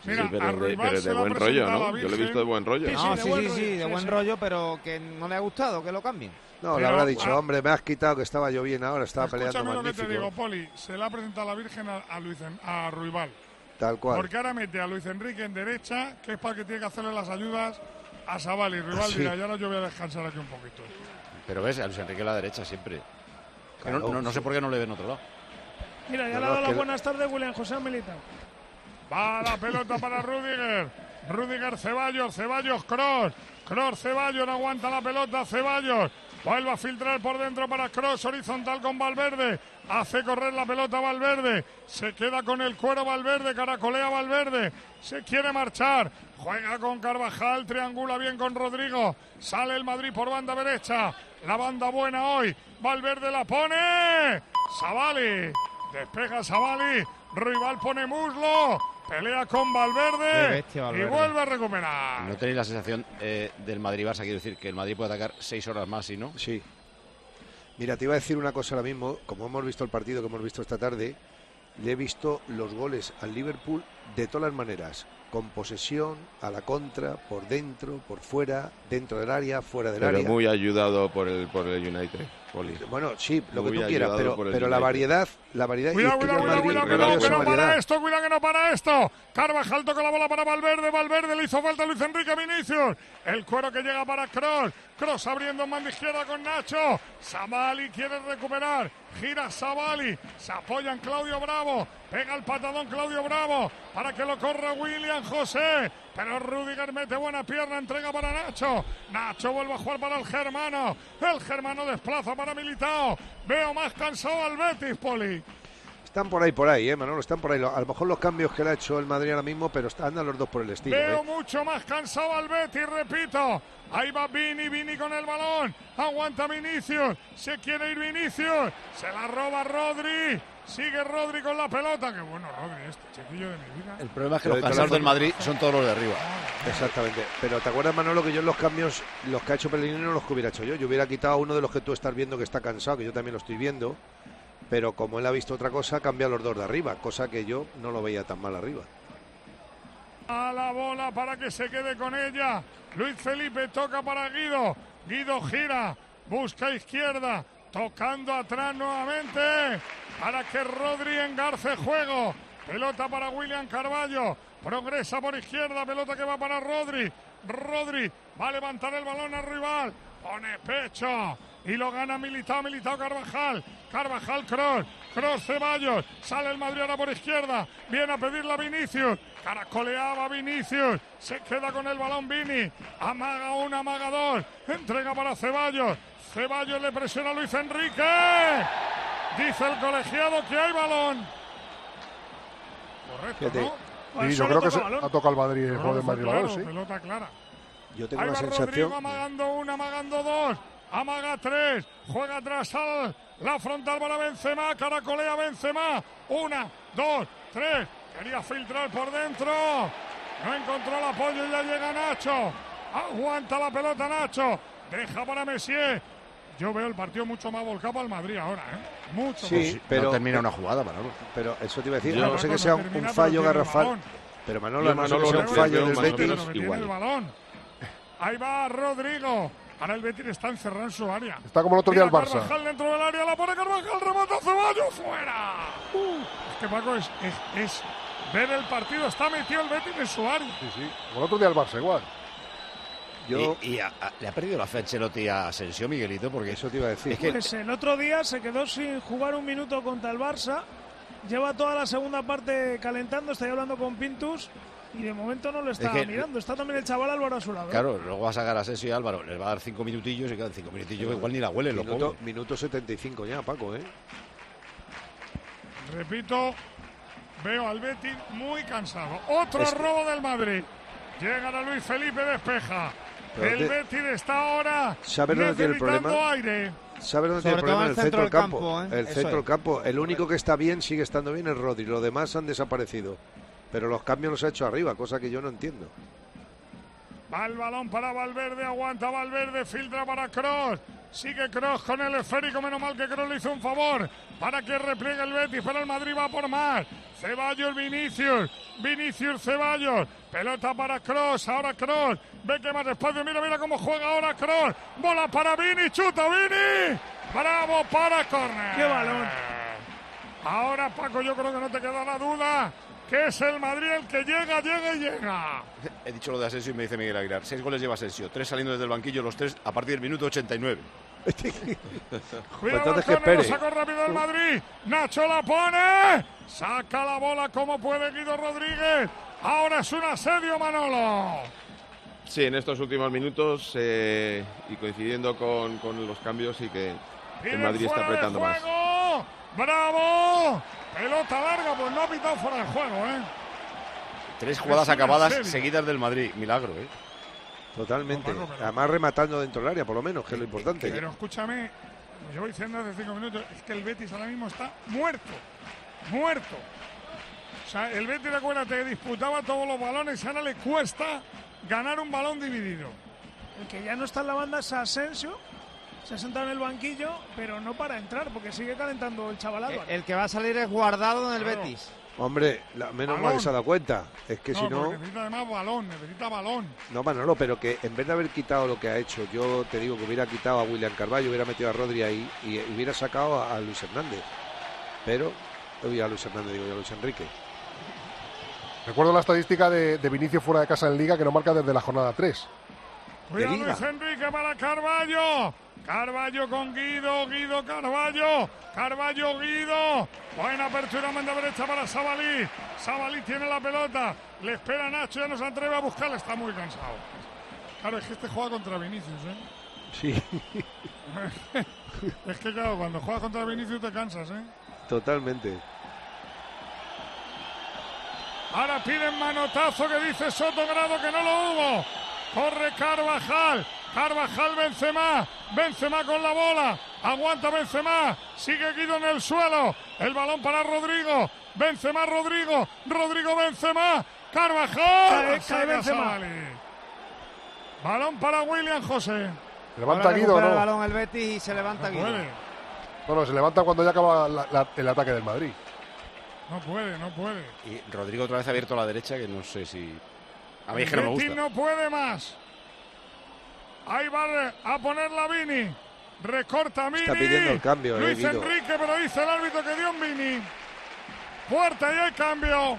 Mira, Sí, pero, de, pero de buen rollo, ¿no? Yo lo he visto de buen rollo. Sí, No, sí, sí, sí, de sí, buen sí. rollo, pero que no le ha gustado, que lo cambien. No, le Pero, habrá dicho, ah, hombre, me has quitado que estaba yo bien ahora, estaba peleando Escúchame lo que te digo, Poli. Se le ha presentado la Virgen a, a Luis En- a Ruibal. Tal cual. Porque ahora mete a Luis Enrique en derecha, que es para que tiene que hacerle las ayudas a Sabali. Ruibal Sí. dirá, ya no, yo voy a descansar aquí un poquito. Pero ves, a Luis Enrique a la derecha siempre. No, no- no sé por qué no le ven otro lado. Mira, ya No, le ha dado las que- buenas tardes William José Militao. Va la pelota para Rudiger. Rudiger Ceballos, Ceballos Cross. Cross Ceballos no aguanta la pelota, Ceballos. Vuelve a filtrar por dentro para Cross, horizontal con Valverde. Hace correr la pelota Valverde. Se queda con el cuero Valverde, caracolea Valverde. Se quiere marchar. Juega con Carvajal, triangula bien con Rodrigo. Sale el Madrid por banda derecha. La banda buena hoy. Valverde la pone. Savali. Despega Savali. Rival pone muslo. Pelea con Valverde. bestia, Y vuelve a recuperar. ¿No tenéis la sensación eh, del Madrid-Barça? Quiero decir que el Madrid puede atacar seis horas más, ¿sí no? Sí. Mira, te iba a decir una cosa ahora mismo. Como hemos visto el partido que hemos visto esta tarde, le he visto los goles al Liverpool de todas las maneras. Con posesión, a la contra, por dentro, por fuera, dentro del área, fuera del Pero área. muy ayudado por el, por el United, Poli. Bueno, sí, lo que tú quieras, pero, pero la variedad, la variedad. Cuidado, es que cuidado, cuidado, cuidado, cuidado, que no para esto, cuidado que no para esto. Carvajal toca la bola para Valverde, Valverde le hizo falta a Luis Enrique Vinicius. El cuero que llega para Cross, Cross abriendo en mano izquierda con Nacho. Sabali quiere recuperar, gira Sabali, se apoya en Claudio Bravo, pega el patadón Claudio Bravo para que lo corra William José. Pero Rudiger mete buena pierna, entrega para Nacho. Nacho vuelve a jugar para el Germano. El Germano desplaza para Militao. Veo más cansado al Betis, Poli. Están por ahí, por ahí, eh, Manolo, están por ahí. A lo mejor los cambios que le ha hecho el Madrid ahora mismo, pero andan los dos por el estilo. Veo eh. mucho más cansado al Betis, repito. Ahí va Vini, Vini con el balón. Aguanta Vinicius. Se quiere ir Vinicius. Se la roba Rodri. Sigue Rodri con la pelota. Qué bueno, Rodri, este chiquillo de mi vida. El problema es que Pero los cansados del Madrid son todos los de arriba. Exactamente. Pero ¿te acuerdas, Manolo, que yo en los cambios, los que ha hecho Pellegrini no los que hubiera hecho yo? Yo hubiera quitado a uno de los que tú estás viendo que está cansado, que yo también lo estoy viendo. Pero como él ha visto otra cosa, cambia a los dos de arriba, cosa que yo no lo veía tan mal arriba. A la bola para que se quede con ella. Luis Felipe toca para Guido. Guido gira. Busca izquierda. Tocando atrás nuevamente. Para que Rodri engarce juego. Pelota para William Carballo. Progresa por izquierda. Pelota que va para Rodri. Rodri va a levantar el balón al rival. Pone pecho. Y lo gana Militao, Militao Carvajal. Carvajal Cross. Cross Ceballos. Sale el Madrid por izquierda. Viene a pedirla Vinicius. Caracoleaba Vinicius. Se queda con el balón Vini. Amaga un, amaga dos. Entrega para Ceballos. Ceballos le presiona a Luis Enrique. Dice el colegiado que hay balón. Correcto. ¿no? Y yo creo que se ha tocado el Madrid, el No, Madrid claro, balón, sí. pelota clara. Yo tengo Ahí la va sensación. Rodrigo amagando una, amagando dos. Amaga tres. Juega atrás al la frontal para Benzema. Caracolea Benzema. Una, dos, tres. Quería filtrar por dentro. No encontró el apoyo y ya llega Nacho. Aguanta la pelota Nacho. Deja para Messier. Yo veo el partido mucho más volcado al Madrid ahora, ¿eh? Mucho Sí, más. pero no termina una jugada, Manolo. Pero eso te iba a decir, Yo- a no ser que sea un, termina, un pero fallo garrafal. Pero Manolo, no que sea lo un fallo del Betis. igual. el balón. Ahí va Rodrigo. Ahora el Betis está encerrado en su área. Está como el otro día el Barça. Carvajal dentro del área, la pone Carvajal, remata Ceballos, fuera. es que Paco es, es, es ver el partido, está metido el Betis en su área. Sí, sí. Como el otro día el Barça, igual. Yo, Y, y a- a- le ha perdido la fe a Ancelotti a Asensio, Miguelito, porque eso te iba a decir. es que Pues el otro día se quedó sin jugar un minuto contra el Barça. Lleva toda la segunda parte calentando. Estoy hablando con Pintus. Y de momento no lo está que- mirando. Está también el chaval Álvaro a su lado. ¿eh? Claro, luego va a sacar a Asensio y Álvaro, les va a dar cinco minutillos y quedan cinco minutillos, que igual ni la huelen los minuto, pobres. minuto 75 ya, Paco, ¿eh? Repito, veo al Betis muy cansado. Otro Es- robo del Madrid. Llegan a Luis Felipe, despeja. El de- Betis está ahora ¿Sabes dónde tiene el problema? aire. ¿Sabes dónde Sobre tiene el problema? el centro del campo. ¿eh? El Eso centro del campo. El único que está bien, sigue estando bien, es Rodri. Los demás han desaparecido. Pero los cambios los ha hecho arriba, cosa que yo no entiendo. Va el balón para Valverde, aguanta Valverde, filtra para Cross. Sigue Cross con el esférico, menos mal que Cross le hizo un favor para que repliegue el Betis, pero el Madrid va por más. Ceballos, Vinicius. Vinicius, Ceballos. Pelota para Cross. Ahora Cross. Ve que más espacio. Mira, mira cómo juega ahora Cross. Bola para Vini. Chuta Vini. Bravo para córner. ¡Qué balón! Ahora, Paco, yo creo que no te queda la duda que es el Madrid el que llega, llega y llega. He dicho lo de Asensio y me dice Miguel Aguilar. Seis goles lleva Asensio, tres saliendo desde el banquillo, los tres a partir del minuto 89. Cuidado, entonces que espere. sacó rápido el Madrid. Nacho la pone. Saca la bola como puede Guido Rodríguez. Ahora es un asedio, Manolo. Sí, en estos últimos minutos eh, y coincidiendo con, con los cambios y que el Madrid está apretando más. ¡Bravo! Pelota larga, pues no ha pitado fuera de juego, ¿eh? Tres jugadas acabadas serie. seguidas del Madrid. Milagro, ¿eh? Totalmente. No, Paco, pero- Además rematando dentro del área, por lo menos, que es lo importante. Pero escúchame, lo llevo diciendo hace cinco minutos, es que el Betis ahora mismo está muerto. Muerto. O sea, el Betis, acuérdate, disputaba todos los balones y ahora le cuesta ganar un balón dividido. El que ya no está en la banda es Asensio. Se ha sentado en el banquillo, pero no para entrar, porque sigue calentando el chaval Álvaro. El que va a salir es guardado en el Claro. Betis. Hombre, la- menos mal que se ha dado cuenta. Es que no, si no, necesita además balón, necesita balón. no, Manolo, pero que en vez de haber quitado lo que ha hecho, yo te digo que hubiera quitado a William Carballo, hubiera metido a Rodri ahí y hubiera sacado a, a Luis Hernández. Pero, uy, a Luis Hernández, digo yo, a Luis Enrique. Recuerdo la estadística de, de Vinicio fuera de casa en Liga que no marca desde la jornada 3. Cuidado Liga. Luis Enrique para Carballo. Carballo con Guido, Guido Carballo. Carballo Guido. Buena apertura, manda derecha para Sabalí. Sabalí tiene la pelota. Le espera Nacho, ya no se atreve a buscarla, está muy cansado. Claro, es que este juega contra Vinicius, ¿eh? Sí, Es que claro, cuando juegas contra Vinicius te cansas, ¿eh? totalmente. Ahora piden manotazo que dice Soto Grado que no lo hubo. Corre Carvajal. Carvajal Benzema. Benzema con la bola. Aguanta Benzema. Sigue Guido en el suelo. El balón para Rodrigo. Benzema Rodrigo. Rodrigo Benzema. Carvajal. Cae- cae Benzema. Balón para William José. ¿Se levanta Guido o recupera el no? balón el Betis y se levanta No Guido. puede. Bueno, se levanta cuando ya acaba la- la- el ataque del Madrid. No puede, no puede. Y Rodrigo otra vez abierto a la derecha, que no sé si. A mí es que no me gusta. no puede más. Ahí va a poner la Vini. Recorta Mini. Está pidiendo el cambio, eh, Luis. Enrique, pero dice el árbitro que dio un Vini. Puerta y hay cambio.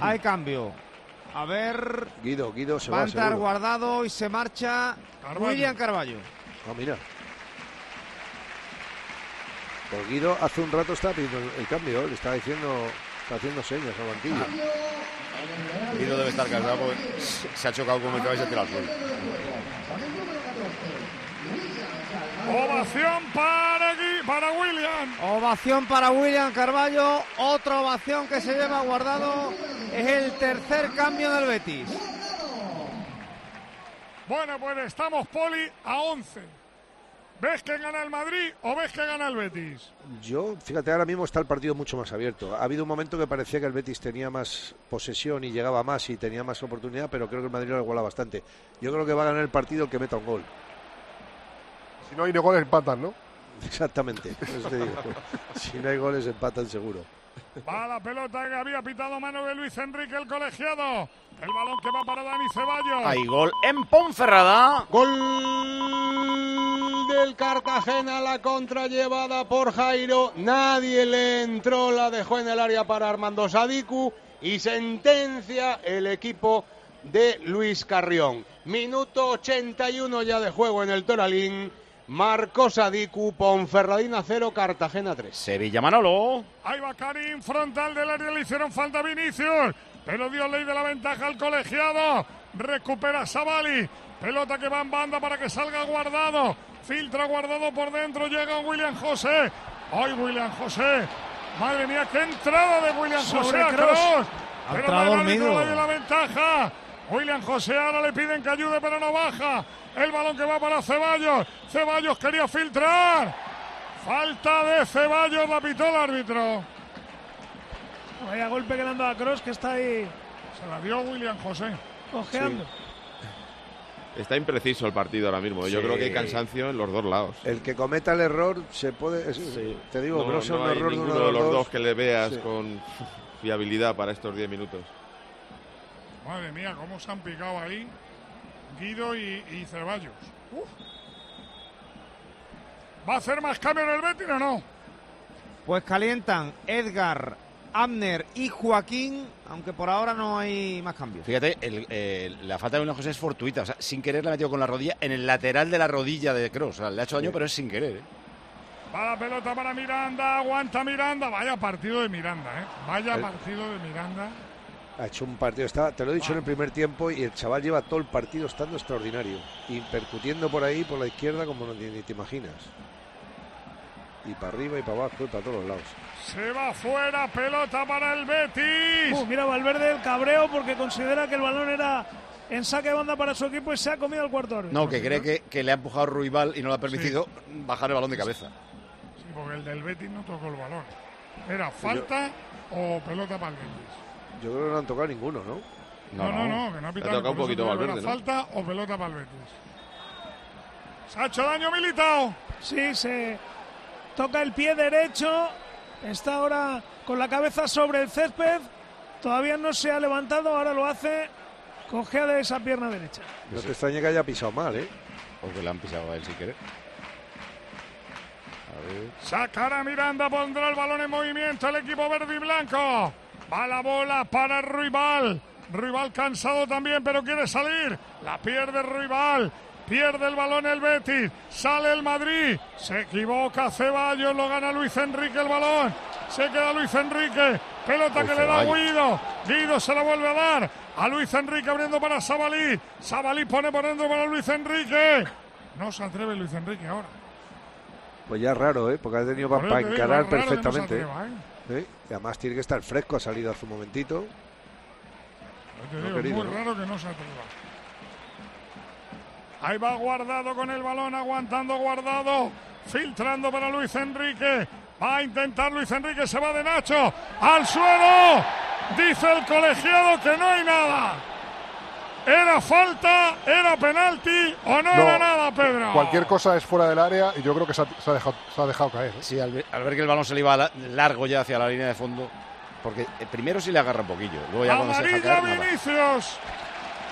Hay cambio. A ver, Guido, Guido se va a seguro. guardado y se marcha. William Carballo. Ah, mira. Pues Guido hace un rato está pidiendo el, el cambio, le está diciendo, está haciendo señas al banquillo. Guido debe estar cansado porque se ha chocado con el cabeza y se tira al suelo. Ovación para, Gui- para William. Ovación para William Carballo. Otra ovación que se lleva guardado. Es el tercer cambio del Betis. Bueno, pues estamos, Poli, a 11. ¿Ves que gana el Madrid o ves que gana el Betis? Yo, fíjate, ahora mismo está el partido mucho más abierto. Ha habido un momento que parecía que el Betis tenía más posesión y llegaba más y tenía más oportunidad, pero creo que el Madrid lo iguala bastante. Yo creo que va a ganar el partido el que meta un gol. Si no hay goles, empatan, ¿no? Exactamente, eso te digo. Si no hay goles, empatan seguro. Va la pelota que había pitado mano de Luis Enrique, el colegiado. El balón que va para Dani Ceballos. Hay gol en Ponferrada. Gol del Cartagena, la contra llevada por Jairo. Nadie le entró, la dejó en el área para Armando Sadiku y sentencia el equipo de Luis Carrión. Minuto 81 ya de juego en el Toralín. Marcó Sadiku, Ponferradina 0, Cartagena 3. Sevilla Manolo. Ahí va Karim, frontal del área, le hicieron falta a Vinicius. Pero dio ley de la ventaja al colegiado. Recupera Savali. Pelota que va en banda para que salga guardado. Filtra guardado por dentro. Llega William José. ¡Ay, William José! Madre mía, qué entrada de William Sobre José a. Kroos. Ha Pero no la ventaja. William José ahora le piden que ayude, pero no baja. El balón que va para Ceballos. Ceballos quería filtrar. Falta de Ceballos, la pitó el árbitro. Vaya golpe que le han dado a Cross, que está ahí Se la dio William José. cojeando. Está impreciso el partido ahora mismo. Yo Sí. creo que hay cansancio en los dos lados. El que cometa el error se puede. es- Te digo, no, sea no hay error de uno de los dos que le veas Sí. con fiabilidad para estos 10 minutos. Madre mía, cómo se han picado ahí Guido y, y Ceballos. Uf. ¿Va a hacer más cambio en el Betis o no? Pues calientan Edgar, Abner y Joaquín, aunque por ahora no hay más cambios. Fíjate, el- eh, la falta de William José es fortuita. O sea, sin querer la ha metido con la rodilla en el lateral de la rodilla de Cross. O sea, le ha hecho daño, pero es sin querer. ¿eh? Va la pelota para Miranda, aguanta Miranda. Vaya partido de Miranda, ¿eh? Vaya El- partido de Miranda. Ha hecho un partido, está, te lo he dicho en el primer tiempo, y el chaval lleva todo el partido estando extraordinario. Y percutiendo por ahí, por la izquierda, como no, ni, ni te imaginas. Y para arriba y para abajo y para todos los lados. Se va fuera, pelota para el Betis. Uh, mira Valverde el cabreo porque considera que el balón era en saque de banda para su equipo y se ha comido el cuarto árbitro. No, que cree que, que le ha empujado Ruibal y no le ha permitido bajar el balón de cabeza. Sí, porque el del Betis no tocó el balón. ¿Era falta o pelota para el Betis? Yo creo que no han tocado ninguno, ¿no? No, no, no, que no ha pitado. tocado un poquito Valverde, ¿era ¿no? falta o pelota para el Betis? Se ha hecho daño Militao. Sí, se toca el pie derecho. Está ahora con la cabeza sobre el césped. Todavía no se ha levantado, ahora lo hace. Cojea de esa pierna derecha. No te extrañe que haya pisado mal, ¿eh? Porque le han pisado a él sin querer. A ver. Sacará Miranda, pondrá el balón en movimiento el equipo verde y blanco. Va la bola para Ruibal. Ruibal cansado también, pero quiere salir. La pierde Ruibal. Pierde el balón el Betis. Sale el Madrid. Se equivoca Ceballos. Lo gana Luis Enrique el balón. Se queda Luis Enrique. Pelota Uy, que le da. Guido. Guido se la vuelve a dar. A Luis Enrique abriendo para Sabalí. Sabalí pone por dentro para Luis Enrique. No se atreve Luis Enrique ahora. Pues ya es raro, ¿eh? Porque ha tenido para, encarar no perfectamente. atreva, ¿eh? ¿eh? Y además tiene que estar fresco, ha salido hace un momentito. Yo te No digo, querido, muy ¿no? raro que no se atreva. Ahí va guardado con el balón, aguantando guardado, filtrando para Luis Enrique. Va a intentar Luis Enrique, se va de Nacho. ¡Al suelo! Dice el colegiado que no hay nada. ¿Era falta? ¿Era penalti? ¿O no, era nada, Pedro? Cualquier cosa es fuera del área y yo creo que se ha, se ha dejado, se ha dejado caer. ¿eh? Sí, al ver, al ver que el balón se le iba la- largo ya hacia la línea de fondo. Porque eh, primero sí le agarra un poquillo. Luego ya cuando se deja Amarilla caer, nada.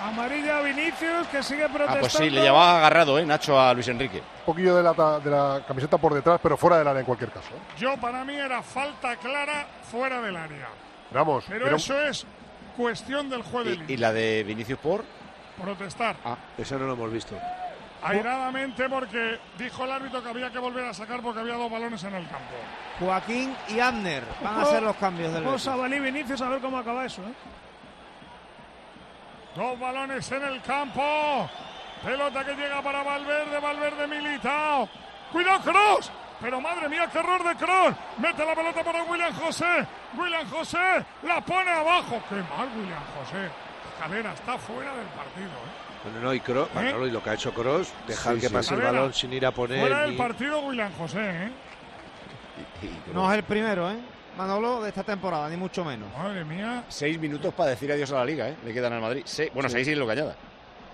Amarilla a Vinicius que sigue Ah, protestando. pues sí, le llevaba agarrado, ¿eh? Nacho a Luis Enrique. Un poquillo de la, de la camiseta por detrás, pero fuera del área en cualquier caso. ¿eh? Yo, para mí, era falta clara fuera del área. Vamos, Pero eso es cuestión del juez de Y, la de Vinicius por. Protestar. Ah, Eso no lo hemos visto. Airadamente porque dijo el árbitro que había que volver a sacar porque había dos balones en el campo. Joaquín y Abner van a ser los cambios del Ojo, Betis. Sabalí Vinicius a ver cómo acaba eso. ¿eh? Dos balones en el campo. Pelota que llega para Valverde, Valverde Militao. ¡Cuidado, Cross! Pero madre mía, qué error de Cross. Mete la pelota para William José. William José la pone abajo. ¡Qué mal, William José! Calera está fuera del partido. ¿eh? Bueno, no, y, Kroos- Manolo, y lo que ha hecho Cross, dejar Sí, que sí. pase el balón sin ir a poner. Fuera del ni- partido, William José. ¿eh? y- y- No es el primero, ¿eh? Manolo, de esta temporada, ni mucho menos. Madre mía. Seis minutos para decir adiós a la liga, ¿eh? Le quedan al Madrid. Se- bueno, seis y lo añada.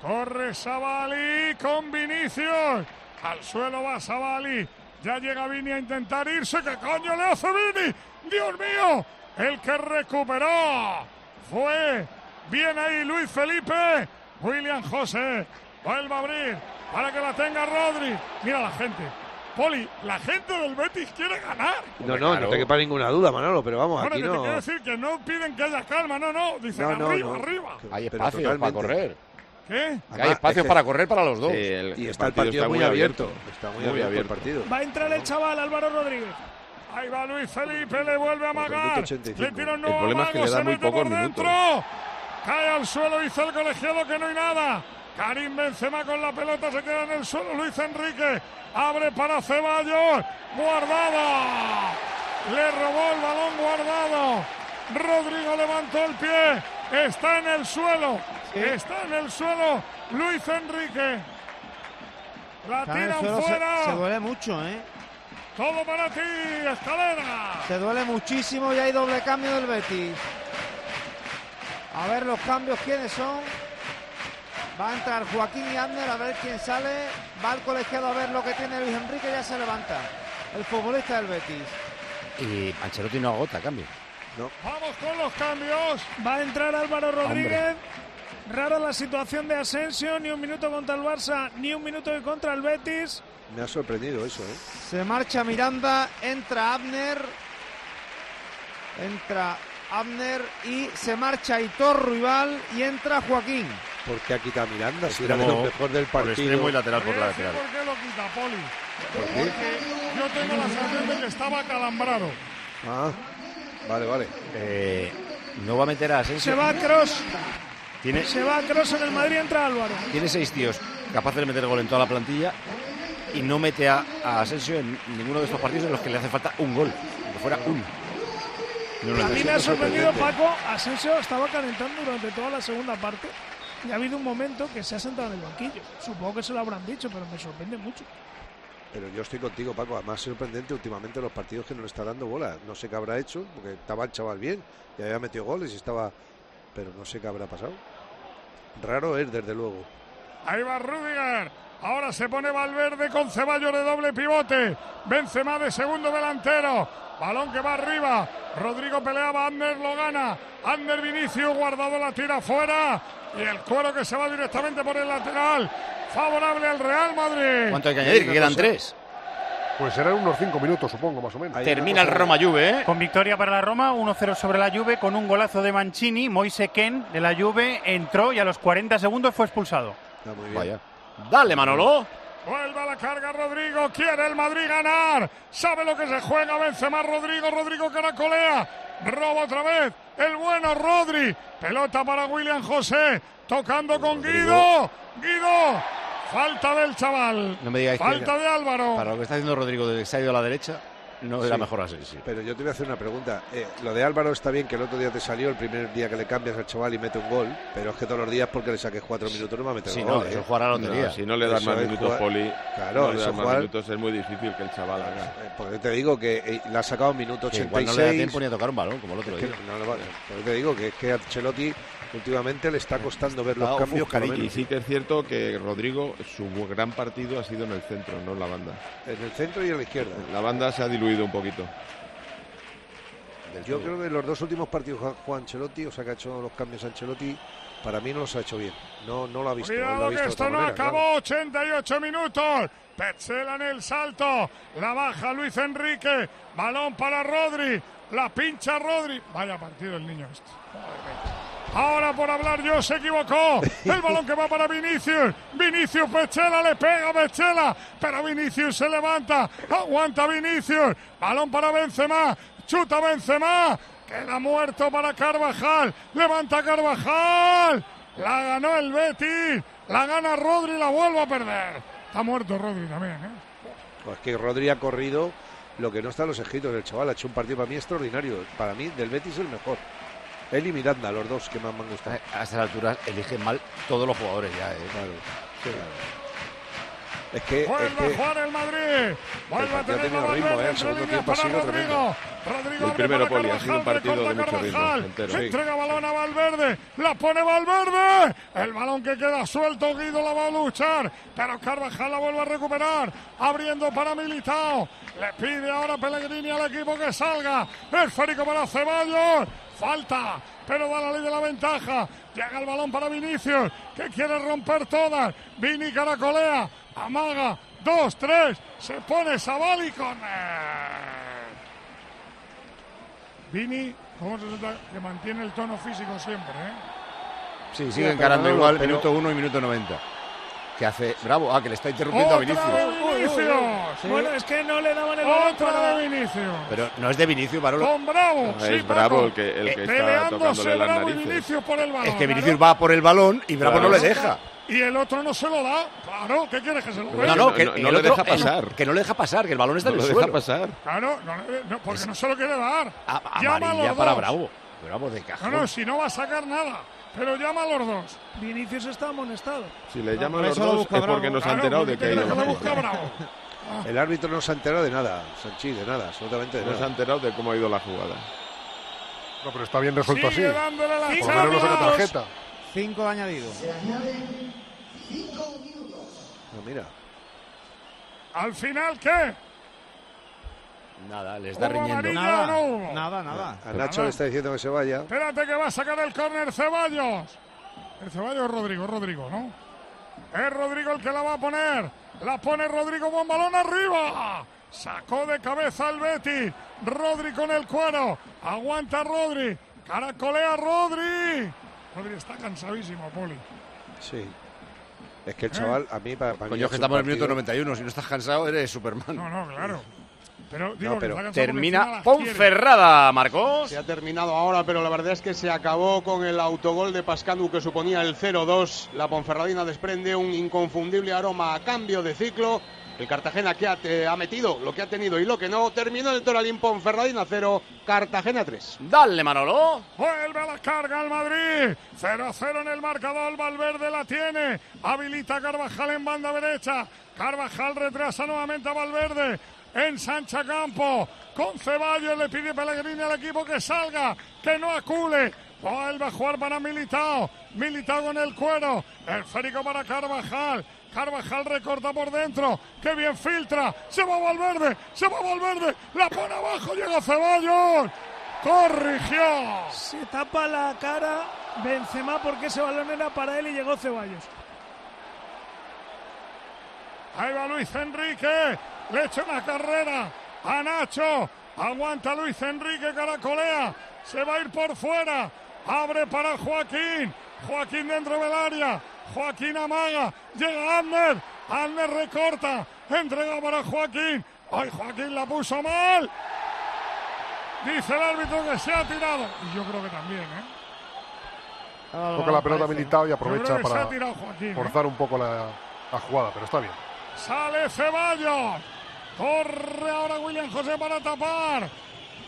Corre Sabali con Vinicius. Al suelo va Sabali. Ya llega Vini a intentar irse. ¿Qué coño le hace Vini? ¡Dios mío! El que recuperó fue bien ahí Luis Felipe. William José. Vuelve a abrir para que la tenga Rodri. Mira la gente. Poli, la gente del Betis quiere ganar. No, no, no te quepa ninguna duda, Manolo, pero vamos, Bueno, aquí que te no. quiero decir que no piden que haya calma, no, no. Dicen No, no, arriba, no. arriba. Hay Pero espacios para correr. ¿Qué? Hay Además, espacios es que- para correr para los dos. Sí, el, Y el está el partido muy abierto. Está muy, Muy abierto, abierto. el partido. Va a entrar el chaval Álvaro Rodríguez. Ahí va Luis Felipe, le vuelve a el amagar. minuto 85. Le tira un El nuevo problema es que le da se muy mete pocos por minutos. dentro. Cae al suelo, dice el colegiado que no hay nada. Karim Benzema con la pelota, se queda en el suelo. Luis Enrique abre para Ceballos. Guardada. Le robó el balón guardado. Rodrigo levantó el pie. Está en el suelo. Está en el suelo. Luis Enrique. La Está tiran se, fuera. se duele mucho, ¿eh? Todo para ti, escalera. Se duele muchísimo y hay doble cambio del Betis. A ver los cambios, ¿quiénes son? Va a entrar Joaquín y Abner a ver quién sale. Va al colegiado a ver lo que tiene Luis Enrique. Ya se levanta el futbolista del Betis. Y Ancelotti no agota cambio. Vamos con los cambios. Va a entrar Álvaro Rodríguez. Rara la situación de Asensio. Ni un minuto contra el Barça, ni un minuto contra el Betis. Me ha sorprendido eso, ¿eh? Se marcha Miranda, entra Abner. Entra Abner y se marcha Hitor Rival y entra Joaquín. ¿Por qué ha quitado a Miranda? Si era de Extremo lo mejor del por partido. extremo y lateral por la a lateral. ¿Por qué lo quita, Poli? ¿Por qué? Porque yo tengo la sensación de que estaba calambrado. Ah, vale, vale. Eh, no va a meter a Asensio. Se va Cross. Tiene, Se va Cross en el Madrid. Entra Álvaro. tiene seis tíos capaces de meter gol en toda la plantilla y no mete a, a Asensio en ninguno de estos partidos en los que le hace falta un gol. Que fuera uno. No lo A mí me ha sorprendido. Paco. Asensio estaba calentando durante toda la segunda parte. Y ha habido un momento que se ha sentado en el banquillo. Supongo que se lo habrán dicho, pero me sorprende mucho. Pero yo estoy contigo, Paco. Además, sorprendente últimamente los partidos que no le está dando bola. No sé qué habrá hecho, porque estaba el chaval bien y había metido goles y estaba. Pero no sé qué habrá pasado. Raro es, desde luego. Ahí va Rudiger. Ahora se pone Valverde con Ceballos de doble pivote. Benzema de segundo delantero. Balón que va arriba. Rodrigo peleaba, Ander lo gana. Ander Vinicius, guardado la tira fuera. Y el cuero que se va directamente por el lateral. Favorable al Real Madrid. ¿Cuánto hay que añadir? Que quedan tres. Pues serán unos cinco minutos, supongo, más o menos. Termina el Roma Juve, ¿eh? Con victoria para la Roma, 1-0 sobre la Juve, con un golazo de Mancini. Moise Ken de la Juve entró y a los 40 segundos fue expulsado. Está muy bien. Vaya. Dale, Manolo. Vuelve a la carga Rodrigo, quiere el Madrid ganar, sabe lo que se juega, vence más Rodrigo, Rodrigo caracolea, roba otra vez, el bueno Rodri, pelota para William José, tocando con Guido, Guido, falta del chaval, No me digáis que- falta de Álvaro. Para lo que está haciendo Rodrigo que se ha ido a la derecha, no era Sí. mejor así. Sí. Pero yo te voy a hacer una pregunta. Eh, lo de Álvaro está bien que el otro día te salió, el primer día que le cambias al chaval y mete un gol, pero es que todos los días porque le saques cuatro minutos no va a meter Sí, gol. no, ¿eh? eso es jugar a lotería. No, si no le das Eso más minutos, jugar- Poli, Claro, no le eso das más jugar- minutos, es muy difícil que el chaval haga. Eh, Porque te digo que eh, le ha sacado minuto Que igual 86. no le da tiempo ni a tocar un balón, como el otro Es que día. no le va- por eso te digo que es que a Ancelotti últimamente le está costando ver los cambios lo. Y sí que es cierto que Rodrigo, su gran partido ha sido en el centro, no en la banda. en el centro y en la izquierda. La banda se ha diluido un poquito. Yo creo que los dos últimos partidos Juan Ancelotti, o sea que ha hecho los cambios Ancelotti, para mí no los ha hecho bien. No, no lo ha visto. lo ha Cuidado visto que esto no manera, acabó, claro. 88 minutos. Petzela en el salto, la baja Luis Enrique, balón para Rodri, la pincha Rodri. Vaya partido el niño este. Ahora por hablar yo se equivocó. El balón que va para Vinicius. Vinicius Pechela le pega a Pechela. Pero Vinicius se levanta. Aguanta Vinicius. Balón para Benzema. Chuta Benzema. Queda muerto para Carvajal. Levanta Carvajal. La ganó el Betis. La gana Rodri y la vuelve a perder. Está muerto Rodri también. ¿eh? Pues que Rodri ha corrido lo que no está en los escritos del chaval. Ha hecho un partido para mí extraordinario. Para mí, del Betis el mejor. Él y Miranda, los dos que más me han gustado. A estas alturas eligen mal todos los jugadores ya, ¿eh? Claro. Es que, es Vuelve a que jugar el Madrid. Vuelve a tener ritmo, Valverde ¿eh? El entre segundo líneas tiempo ha para sido Rodrigo. Rodrigo El abre primero, para Poli, ha sido un Carvajal, partido de mucho ritmo, Carvajal. entero. Se Sí. entrega balón a Valverde. La pone Valverde. El balón que queda suelto. Guido la va a luchar. Pero Carvajal la vuelve a recuperar. Abriendo para Militao. Le pide ahora Pellegrini al equipo que salga. Esférico para Ceballos. Falta. Pero da la ley de la ventaja. Llega el balón para Vinicius. Que quiere romper todas. Vini caracolea. Amaga. Dos, tres. Se pone Sabali con. Vini, ¿cómo se nota que mantiene el tono físico siempre? ¿eh? Sí, sigue pero encarando igual, pero- minuto 1 y minuto 90. Que hace. Bravo, ah, que le está interrumpiendo a ¡Otra Vinicius. de Vinicius! Bueno, es que no le daban el balón ¡Otra para- de Vinicius! Pero no es de Vinicius, Manolo. Con Bravo. No, sí, es Bravo el que, el que está Peleándose tocándole las Bravo y narices. Vinicius por el balón. Es que. Vinicius va por el balón y Bravo Claro. no le deja. Y el otro no se lo da. Claro, ¿qué quieres que se lo dé? No, no, que no- el no le deja pasar. Que no le deja pasar, que el balón está No en lo el deja suelo. pasar. Claro, no, le- no, porque no se lo quiere dar. A- Llama a para dos. Bravo. Bravo de No, cajón. no, si no va a sacar nada. Pero llama a los dos. Vinicius está amonestado. Si le No, llaman por los dos es porque Bravo. no se ha enterado de que ha ido el árbitro no se ha enterado de nada, Sanchi, de nada, absolutamente de No se ha enterado de cómo ha ido la jugada. No, pero está bien resuelto así. Sigue la Por lo menos Champions. tarjeta. Cinco de añadido. Ah, mira. ¿Al final qué? Nada, le está ¿Hubo riñendo. Nada, no nada, nada. A Nacho le está diciendo que se vaya. Espérate que va a sacar el córner Ceballos. El Ceballos es Rodrigo, es Rodrigo, ¿no? Es Rodrigo el que la va a poner. La pone Rodrigo, buen balón arriba. Sacó de cabeza el Betty. Rodri con el cuero. Aguanta Rodri. Caracolea Rodri. Rodri está cansadísimo, Poli. Sí. Es que el chaval, a mí, para, para mí Coño, es que estamos en el minuto partido- 91. Si no estás cansado, eres Superman. No, no, claro. Pero digo No, pero Termina. Ponferrada, Marcos. Se ha terminado ahora, pero la verdad es que se acabó con el autogol de Pascanu que suponía el 0-2. La Ponferradina desprende un inconfundible aroma a cambio de ciclo. El Cartagena que ha, eh, ha metido lo que ha tenido y lo que no. Terminó el Toralín Ponferradina 0, Cartagena 3. Dale, Manolo. Vuelve a la carga el Madrid. 0-0 en el marcador. Valverde la tiene. Habilita a Carvajal en banda derecha. Carvajal retrasa nuevamente a Valverde. En Sancha Campo. Con Ceballos le pide Pellegrini al equipo que salga. Que no acule. Vuelve a jugar para Militao. Militao con el cuero. El férico para Carvajal. Carvajal recorta por dentro. Que bien filtra. Se va Valverde. Se va Valverde. La pone abajo. Llega Ceballos. Corrigió. Se tapa la cara Benzema porque ese balón era para él y llegó Ceballos. Ahí va Luis Enrique. Le echa una carrera a Nacho. Aguanta Luis Enrique, caracolea. Se va a ir por fuera. Abre para Joaquín. Joaquín dentro del área. Joaquín amaga. Llega Ander. Ander recorta. Entrega para Joaquín. Ay, Joaquín la puso mal. Dice el árbitro que se ha tirado. Y yo creo que también, ¿eh? Toca la pelota militado y aprovecha para Joaquín. ¿eh? forzar un poco la, la jugada, pero está bien. Sale Ceballos. Corre ahora William José para tapar.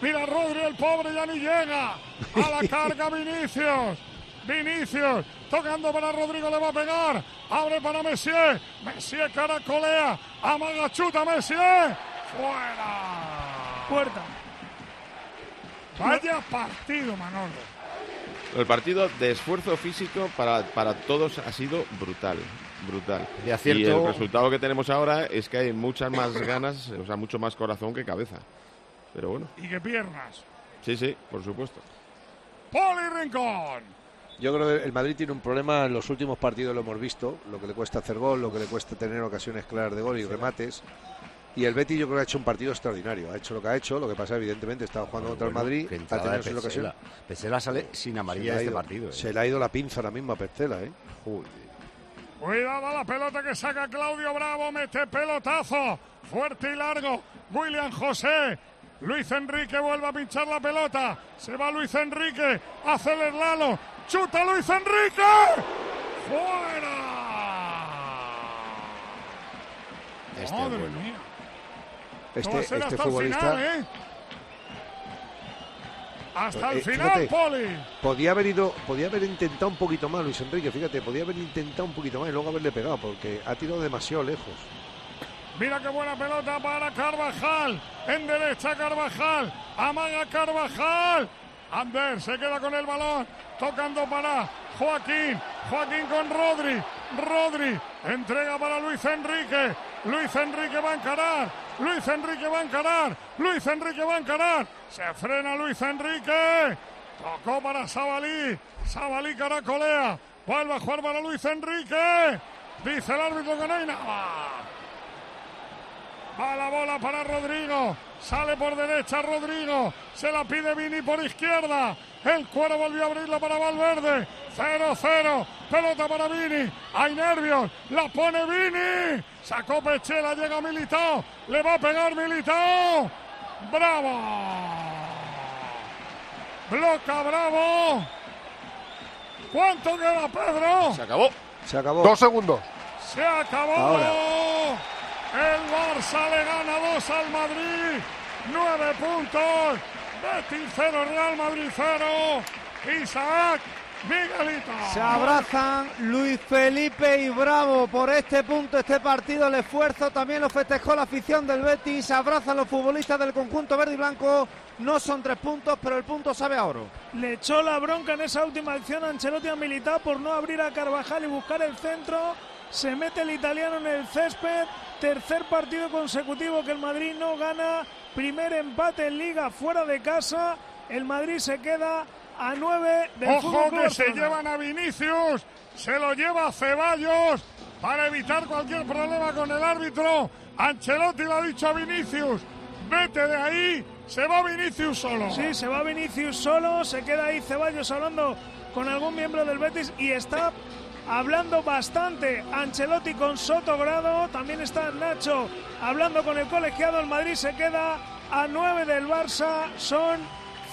Mira Rodri, el pobre ya ni llega. A la carga Vinicius. Vinicius tocando para Rodrigo, le va a pegar. Abre para Messier. Messier caracolea. Amaga chuta Messier. Fuera. Puerta. Vaya partido, Manolo. El partido de esfuerzo físico para, para todos ha sido brutal, brutal. De acierto. Y el resultado que tenemos ahora es que hay muchas más ganas, o sea, mucho más corazón que cabeza. Pero bueno, Y qué piernas. sí, sí, por supuesto. Poli Rincón. Yo creo que el Madrid tiene un problema en los últimos partidos, lo hemos visto, lo que le cuesta hacer gol, lo que le cuesta tener ocasiones claras de gol y remates. Y el Betis yo creo que ha hecho un partido extraordinario, ha hecho lo que ha hecho, lo que pasa evidentemente estaba jugando contra el Madrid, ha tenido de sus ocasiones. Pesela. Sale sin amarilla este ido- partido. ¿eh? Se le ha ido la pinza ahora mismo a Percela, ¿eh? Cuidado la pelota que saca Claudio Bravo, mete pelotazo, fuerte y largo. William José. Luis Enrique vuelve a pinchar la pelota. Se va Luis Enrique. Hace el eslalo. Chuta Luis Enrique. Fuera. Este Madre es bueno. mía. Este, No este hasta el futbolista final, ¿eh? Hasta el Eh, final, fíjate. Poli. podía haber ido, podía haber intentado un poquito más Luis Enrique, fíjate, podía haber intentado un poquito más y luego haberle pegado, porque ha tirado demasiado lejos. Mira qué buena pelota para Carvajal. En derecha Carvajal. Amaga Carvajal. Ander se queda con el balón. Tocando para Joaquín. Joaquín con Rodri. Rodri. Entrega para Luis Enrique. Luis Enrique va a encarar. Luis Enrique va a encarar. Luis Enrique va a encarar. Se frena Luis Enrique. Tocó para Sabalí. Sabalí caracolea. Vuelve a jugar para Luis Enrique. Dice el árbitro que no hay nada. Va la bola para Rodrigo. Sale por derecha Rodrigo. Se la pide Vini por izquierda. El cuero volvió a abrirla para Valverde. 0-0. Pelota para Vini. Hay nervios. La pone Vini. Sacó Pechela. Llega Militao. Le va a pegar Militao. Bravo. Bloca Bravo. ¿Cuánto queda Pedro? Se acabó. Se acabó. Dos segundos. Se acabó. Ahora. El Barça le gana dos al Madrid. Nueve puntos. Betis cero, Real Madrid cero. Isaac, Miguelito. Se abrazan Luis Felipe y Bravo por este punto, este partido, el esfuerzo. También lo festejó la afición del Betis. Se abrazan los futbolistas del conjunto verde y blanco. No son tres puntos, pero el punto sabe a oro. Le echó la bronca en esa última acción a Ancelotti a Militao por no abrir a Carvajal y buscar el centro. Se mete el italiano en el césped. Tercer partido consecutivo que el Madrid no gana. Primer empate en liga fuera de casa. El Madrid se queda a nueve del Ojo que se llevan a Vinicius, se lo lleva Ceballos para evitar cualquier problema con el árbitro. Ancelotti le ha dicho a Vinicius, vete de ahí, se va Vinicius solo. Sí, se va Vinicius solo, se queda ahí Ceballos hablando con algún miembro del Betis y está hablando bastante Ancelotti con Soto Grado, también está Nacho hablando con el colegiado, el Madrid se queda a nueve del Barça, son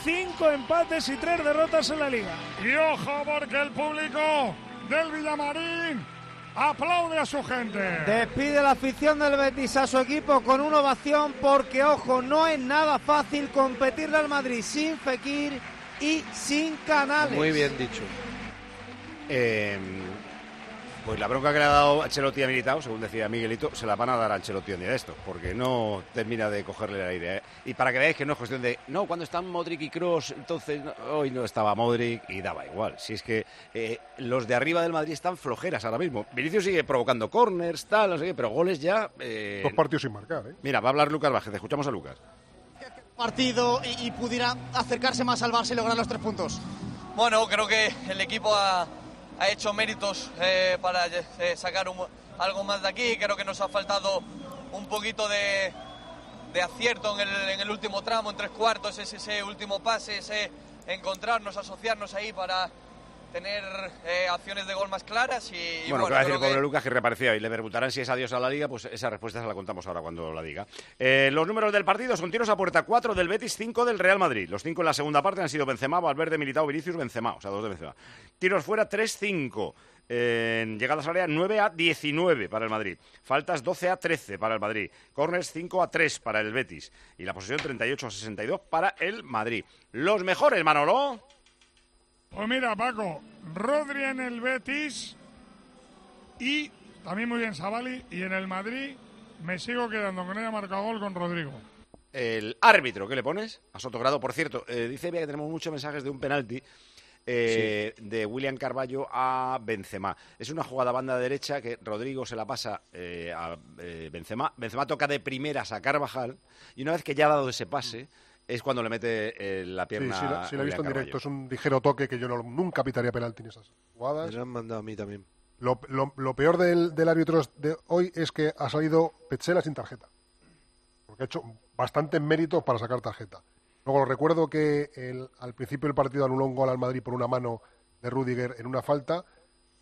cinco empates y tres derrotas en la liga. Y ojo porque el público del Villamarín aplaude a su gente. Despide la afición del Betis a su equipo con una ovación porque, ojo, no es nada fácil competirle al Madrid sin Fekir y sin Canales. Muy bien dicho. Eh, pues la bronca que le ha dado Ancelotti a Militao, según decía Miguelito, se la van a dar a Ancelotti un día de esto, porque no termina de cogerle el aire. ¿eh? Y para que veáis que no es cuestión de, no, cuando están Modric y Cross, entonces no, hoy no estaba Modric y daba igual. Si es que eh, los de arriba del Madrid están flojeras ahora mismo. Vinicius sigue provocando corners, tal, no sé qué, pero goles ya. eh, Dos partidos sin marcar, ¿eh? Mira, va a hablar Lucas Vázquez, escuchamos a Lucas. partido y, y pudiera acercarse más al Barça y lograr los tres puntos? Bueno, creo que el equipo ha, ha hecho méritos eh, para eh, sacar un- algo más de aquí. Creo que nos ha faltado un poquito de, acierto en el, en el último tramo, en tres cuartos, ese, ese último pase, ese encontrarnos, asociarnos ahí para tener eh, acciones de gol más claras. Y, Bueno, bueno, va a decir pobre que- Lucas que reaparecía y le preguntarán si es adiós a la liga, pues esa respuesta se la contamos ahora cuando la diga. Eh, los números del partido son tiros a puerta 4 del Betis, 5 del Real Madrid. Los 5 en la segunda parte han sido Benzema, Valverde, Militao, Vinicius, Benzema, o sea, dos de Benzema. Tiros fuera 3-5. En llegadas al área 9 a 19 para el Madrid. Faltas 12 a 13 para el Madrid. Corners 5 a 3 para el Betis. Y la posesión 38 a 62 para el Madrid. Los mejores, Manolo. Pues mira, Paco, Rodri en el Betis y también muy bien Savali y en el Madrid me sigo quedando con ella marca gol con Rodrigo. El árbitro, ¿qué le pones? A Sotogrado. Por cierto, eh, dice Bea que tenemos muchos mensajes de un penalti eh, de William Carballo a Benzema. Es una jugada banda derecha que Rodrigo se la pasa eh, a eh, Benzema. Benzema toca de primeras a Carvajal y una vez que ya ha dado ese pase es cuando le mete eh, la Sí, pierna sí, la, sí la he visto en directo. Es un ligero toque que yo no- nunca pitaría penalti en esas jugadas. Me lo han mandado a mí también. Lo, lo- lo peor del, del árbitro de hoy es que ha salido Petzela sin tarjeta. Porque ha hecho bastantes méritos para sacar tarjeta. Luego recuerdo que el- al principio del partido anuló un gol al Madrid por una mano de Rudiger en una falta.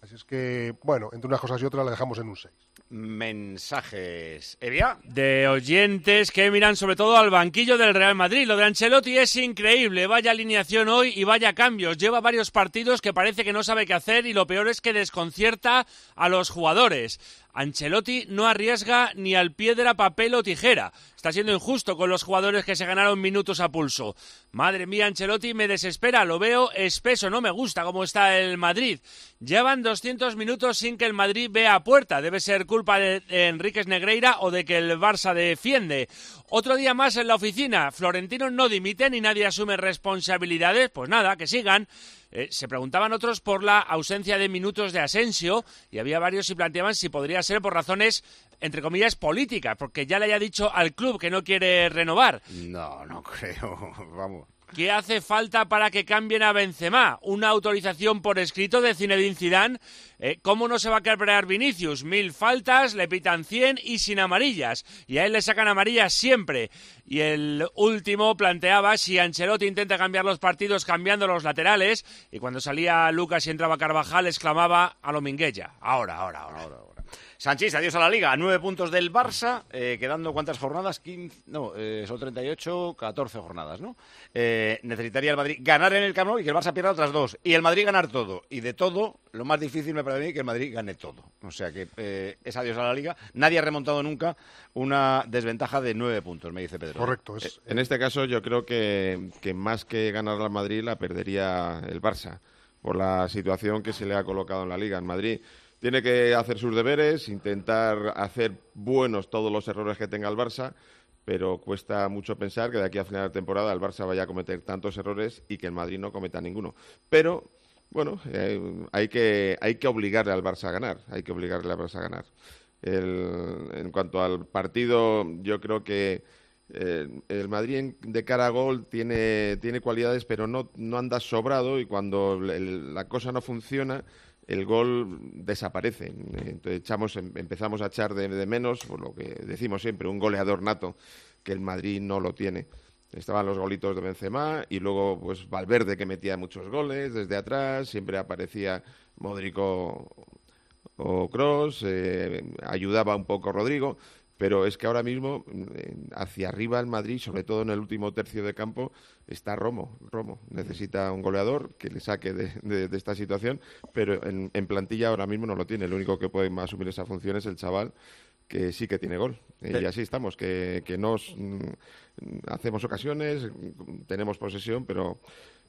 Así es que, bueno, entre unas cosas y otras la dejamos en un 6. Mensajes. De oyentes que miran sobre todo al banquillo del Real Madrid. Lo de Ancelotti es increíble. Vaya alineación hoy y vaya cambios. Lleva varios partidos que parece que no sabe qué hacer y lo peor es que desconcierta a los jugadores. Ancelotti no arriesga ni al piedra, papel o tijera. Está siendo injusto con los jugadores que se ganaron minutos a pulso. Madre mía, Ancelotti me desespera. Lo veo espeso. No me gusta cómo está el Madrid. Llevan 200 minutos sin que el Madrid vea a puerta. Debe ser culpa de, Enríquez Negreira o de que el Barça defiende. Otro día más en la oficina. Florentino no dimite ni nadie asume responsabilidades. Pues nada, que sigan. Eh, se preguntaban otros por la ausencia de minutos de Asensio y había varios y planteaban si podría ser por razones, entre comillas, políticas, porque ya le haya dicho al club que no quiere renovar. No, no creo. Vamos. ¿Qué hace falta para que cambien a Benzema? ¿Una autorización por escrito de Zinedine Zidane? Eh, ¿Cómo no se va a quebrar Vinicius? Mil faltas, le pitan 100 y sin amarillas. Y a él le sacan amarillas siempre. Y el último planteaba si Ancelotti intenta cambiar los partidos cambiando los laterales. Y cuando salía Lucas y entraba Carvajal, exclamaba a lo Minguella. Ahora, ahora, ahora. ahora, ahora. Sanchís, adiós a la Liga. Nueve puntos del Barça, eh, quedando cuántas jornadas? 15, no, eh, son 38, 14 jornadas, ¿no? Eh, necesitaría el Madrid ganar en el Camp Nou y que el Barça pierda otras dos. Y el Madrid ganar todo. Y de todo, lo más difícil me parece a mí que el Madrid gane todo. O sea que eh, es adiós a la Liga. Nadie ha remontado nunca una desventaja de nueve puntos, me dice Pedro. Correcto. Eh, En este caso yo creo que, que más que ganar al Madrid la perdería el Barça por la situación que se le ha colocado en la liga. En Madrid tiene que hacer sus deberes, intentar hacer buenos todos los errores que tenga el Barça, pero cuesta mucho pensar que de aquí a final de temporada el Barça vaya a cometer tantos errores y que el Madrid no cometa ninguno. Pero bueno, eh, hay, que, hay que obligarle al Barça a ganar, hay que obligarle al Barça a ganar. El- en cuanto al partido, yo creo que eh, el Madrid de cara a gol tiene, tiene cualidades, pero no, no anda sobrado y cuando la cosa no funciona, el gol desaparece. Entonces echamos, em- empezamos a echar de, menos, por lo que decimos siempre, un goleador nato, que el Madrid no lo tiene. Estaban los golitos de Benzema y luego pues Valverde que metía muchos goles desde atrás, siempre aparecía Modric o, Cross, ayudaba un poco Rodrigo, pero es que ahora mismo eh, hacia arriba el Madrid, sobre todo en el último tercio de campo, está Romo. Romo necesita un goleador que le saque de, de- de esta situación, pero en, en plantilla ahora mismo no lo tiene. El único que puede asumir esa función es el chaval que sí que tiene gol. Pero- y así estamos, que, que nos mm, hacemos ocasiones, mm, tenemos posesión, pero,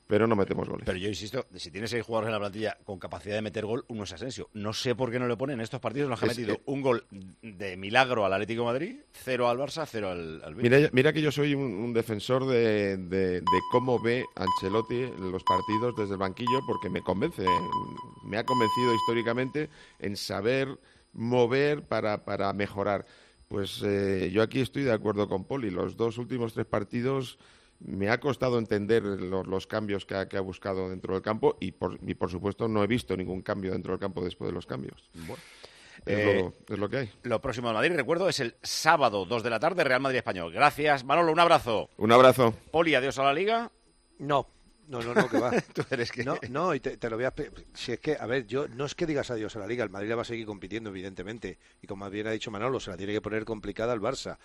pero no metemos goles. Pero yo insisto, si tienes seis jugadores en la plantilla con capacidad de meter gol, uno es Asensio. No sé por qué no le ponen en estos partidos los que ha metido eh, un gol de milagro al Atlético de Madrid, cero al Barça, cero al, al. Mira, mira que yo soy un, un defensor de, de- de cómo ve Ancelotti los partidos desde el banquillo, porque me convence, me ha convencido históricamente en saber mover para, para mejorar. Pues eh, yo aquí estoy de acuerdo con Poli. Los dos últimos tres partidos me ha costado entender los, los cambios que ha, que ha buscado dentro del campo y por, y por supuesto no he visto ningún cambio dentro del campo después de los cambios. Es, Eh, lo, es lo que hay. Lo próximo de Madrid, recuerdo, es el sábado 2 de la tarde, Real Madrid Español. Gracias, Manolo, un abrazo. Un abrazo. Poli, adiós a la Liga. No, no, no, no, que va. Tú eres que... No, no, y te, te lo voy a... Si es que, a ver, yo no es que digas adiós a la Liga, el Madrid la va a seguir compitiendo, evidentemente. Y como bien ha dicho Manolo, se la tiene que poner complicada al Barça.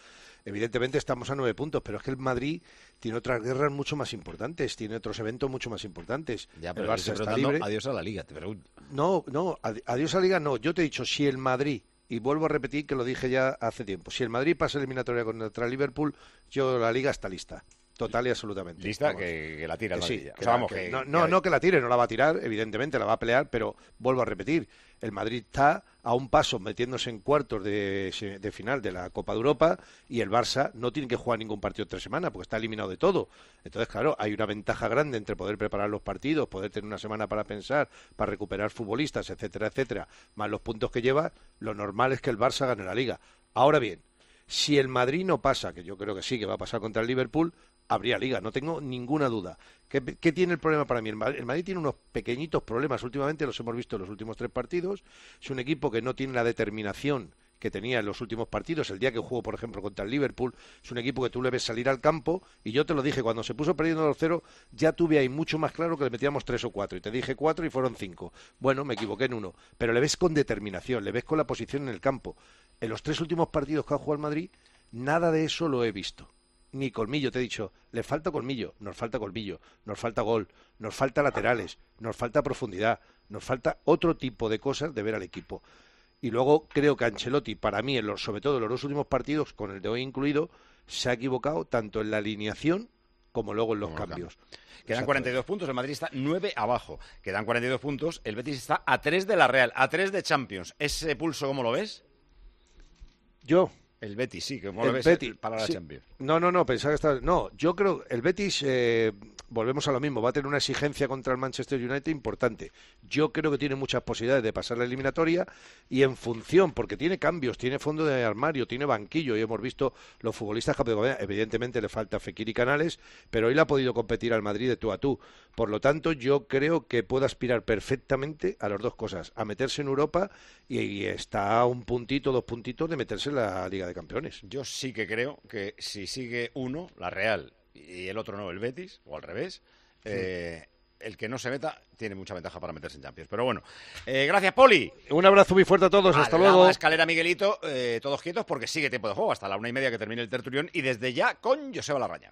Evidentemente estamos a nueve puntos, pero es que el Madrid tiene otras guerras mucho más importantes, tiene otros eventos mucho más importantes. Ya, el pero yo Barça está libre. adiós a la Liga, te pregunto. No, no, ad- adiós a la Liga no. Yo te he dicho, si el Madrid, y vuelvo a repetir que lo dije ya hace tiempo, si el Madrid pasa eliminatoria contra el Liverpool, yo la Liga está lista. Total y absolutamente. Lista que, que la tira Que sí, que O sea, vamos, que no, no, no que la tire, no la va a tirar, evidentemente la va a pelear, pero vuelvo a repetir, el Madrid está a un paso metiéndose en cuartos de, de final de la Copa de Europa y el Barça no tiene que jugar ningún partido tres semanas porque está eliminado de todo. Entonces, claro, hay una ventaja grande entre poder preparar los partidos, poder tener una semana para pensar, para recuperar futbolistas, etcétera, etcétera, más los puntos que lleva, lo normal es que el Barça gane la Liga. Ahora bien, si el Madrid no pasa, que yo creo que sí, que va a pasar contra el Liverpool, habría liga, no tengo ninguna duda. ¿Qué, tiene el problema para mí? El Madrid, el tiene unos pequeñitos problemas, últimamente los hemos visto en los últimos tres partidos. Es un equipo que no tiene la determinación que tenía en los últimos partidos, el día que jugó, por ejemplo, contra el Liverpool, es un equipo que tú le ves salir al campo, y yo te lo dije, cuando se puso perdiendo 2-0, ya tuve ahí mucho más claro que le metíamos tres o cuatro, y te dije cuatro y fueron cinco. Bueno, me equivoqué en uno, pero le ves con determinación, le ves con la posición en el campo. En los tres últimos partidos que ha jugado el Madrid, nada de eso lo he visto ni colmillo, te he dicho, le falta colmillo, nos falta colmillo, nos falta gol, nos falta laterales, nos falta profundidad, nos falta otro tipo de cosas de ver al equipo. Y luego creo que Ancelotti, para mí, en los, sobre todo en los dos últimos partidos, con el de hoy incluido, se ha equivocado tanto en la alineación como luego en los cambios. Quedan Exactamente. 42 puntos, el Madrid está 9 abajo. Quedan 42 puntos, el Betis está a 3 de la Real, a 3 de Champions. ¿Ese pulso cómo lo ves? Yo, El Betis, sí, ¿cómo El ves Betis, para la sí. Champions? No, no, no, pensaba que estaba... No, yo creo el Betis, eh, volvemos a lo mismo, va a tener una exigencia contra el Manchester United importante. Yo creo que tiene muchas posibilidades de pasar la eliminatoria y en función, porque tiene cambios, tiene fondo de armario, tiene banquillo y hemos visto los futbolistas que evidentemente le falta Fekir y Canales, pero hoy le ha podido competir al Madrid de tú a tú. Por lo tanto, yo creo que puede aspirar perfectamente a las dos cosas, a meterse en Europa y, y está a un puntito, dos puntitos de meterse en la Liga de Campeones. Yo sí que creo que si sigue uno, la Real, y el otro no, el Betis, o al revés, eh, el que no se meta tiene mucha ventaja para meterse en Champions. Pero bueno, eh, gracias, Poli. Un abrazo muy fuerte a todos, hasta A la luego. escalera, Miguelito, eh, todos quietos porque sigue tiempo de juego hasta la una y media que termine el tertulión y desde ya con Joseba Larrañaga.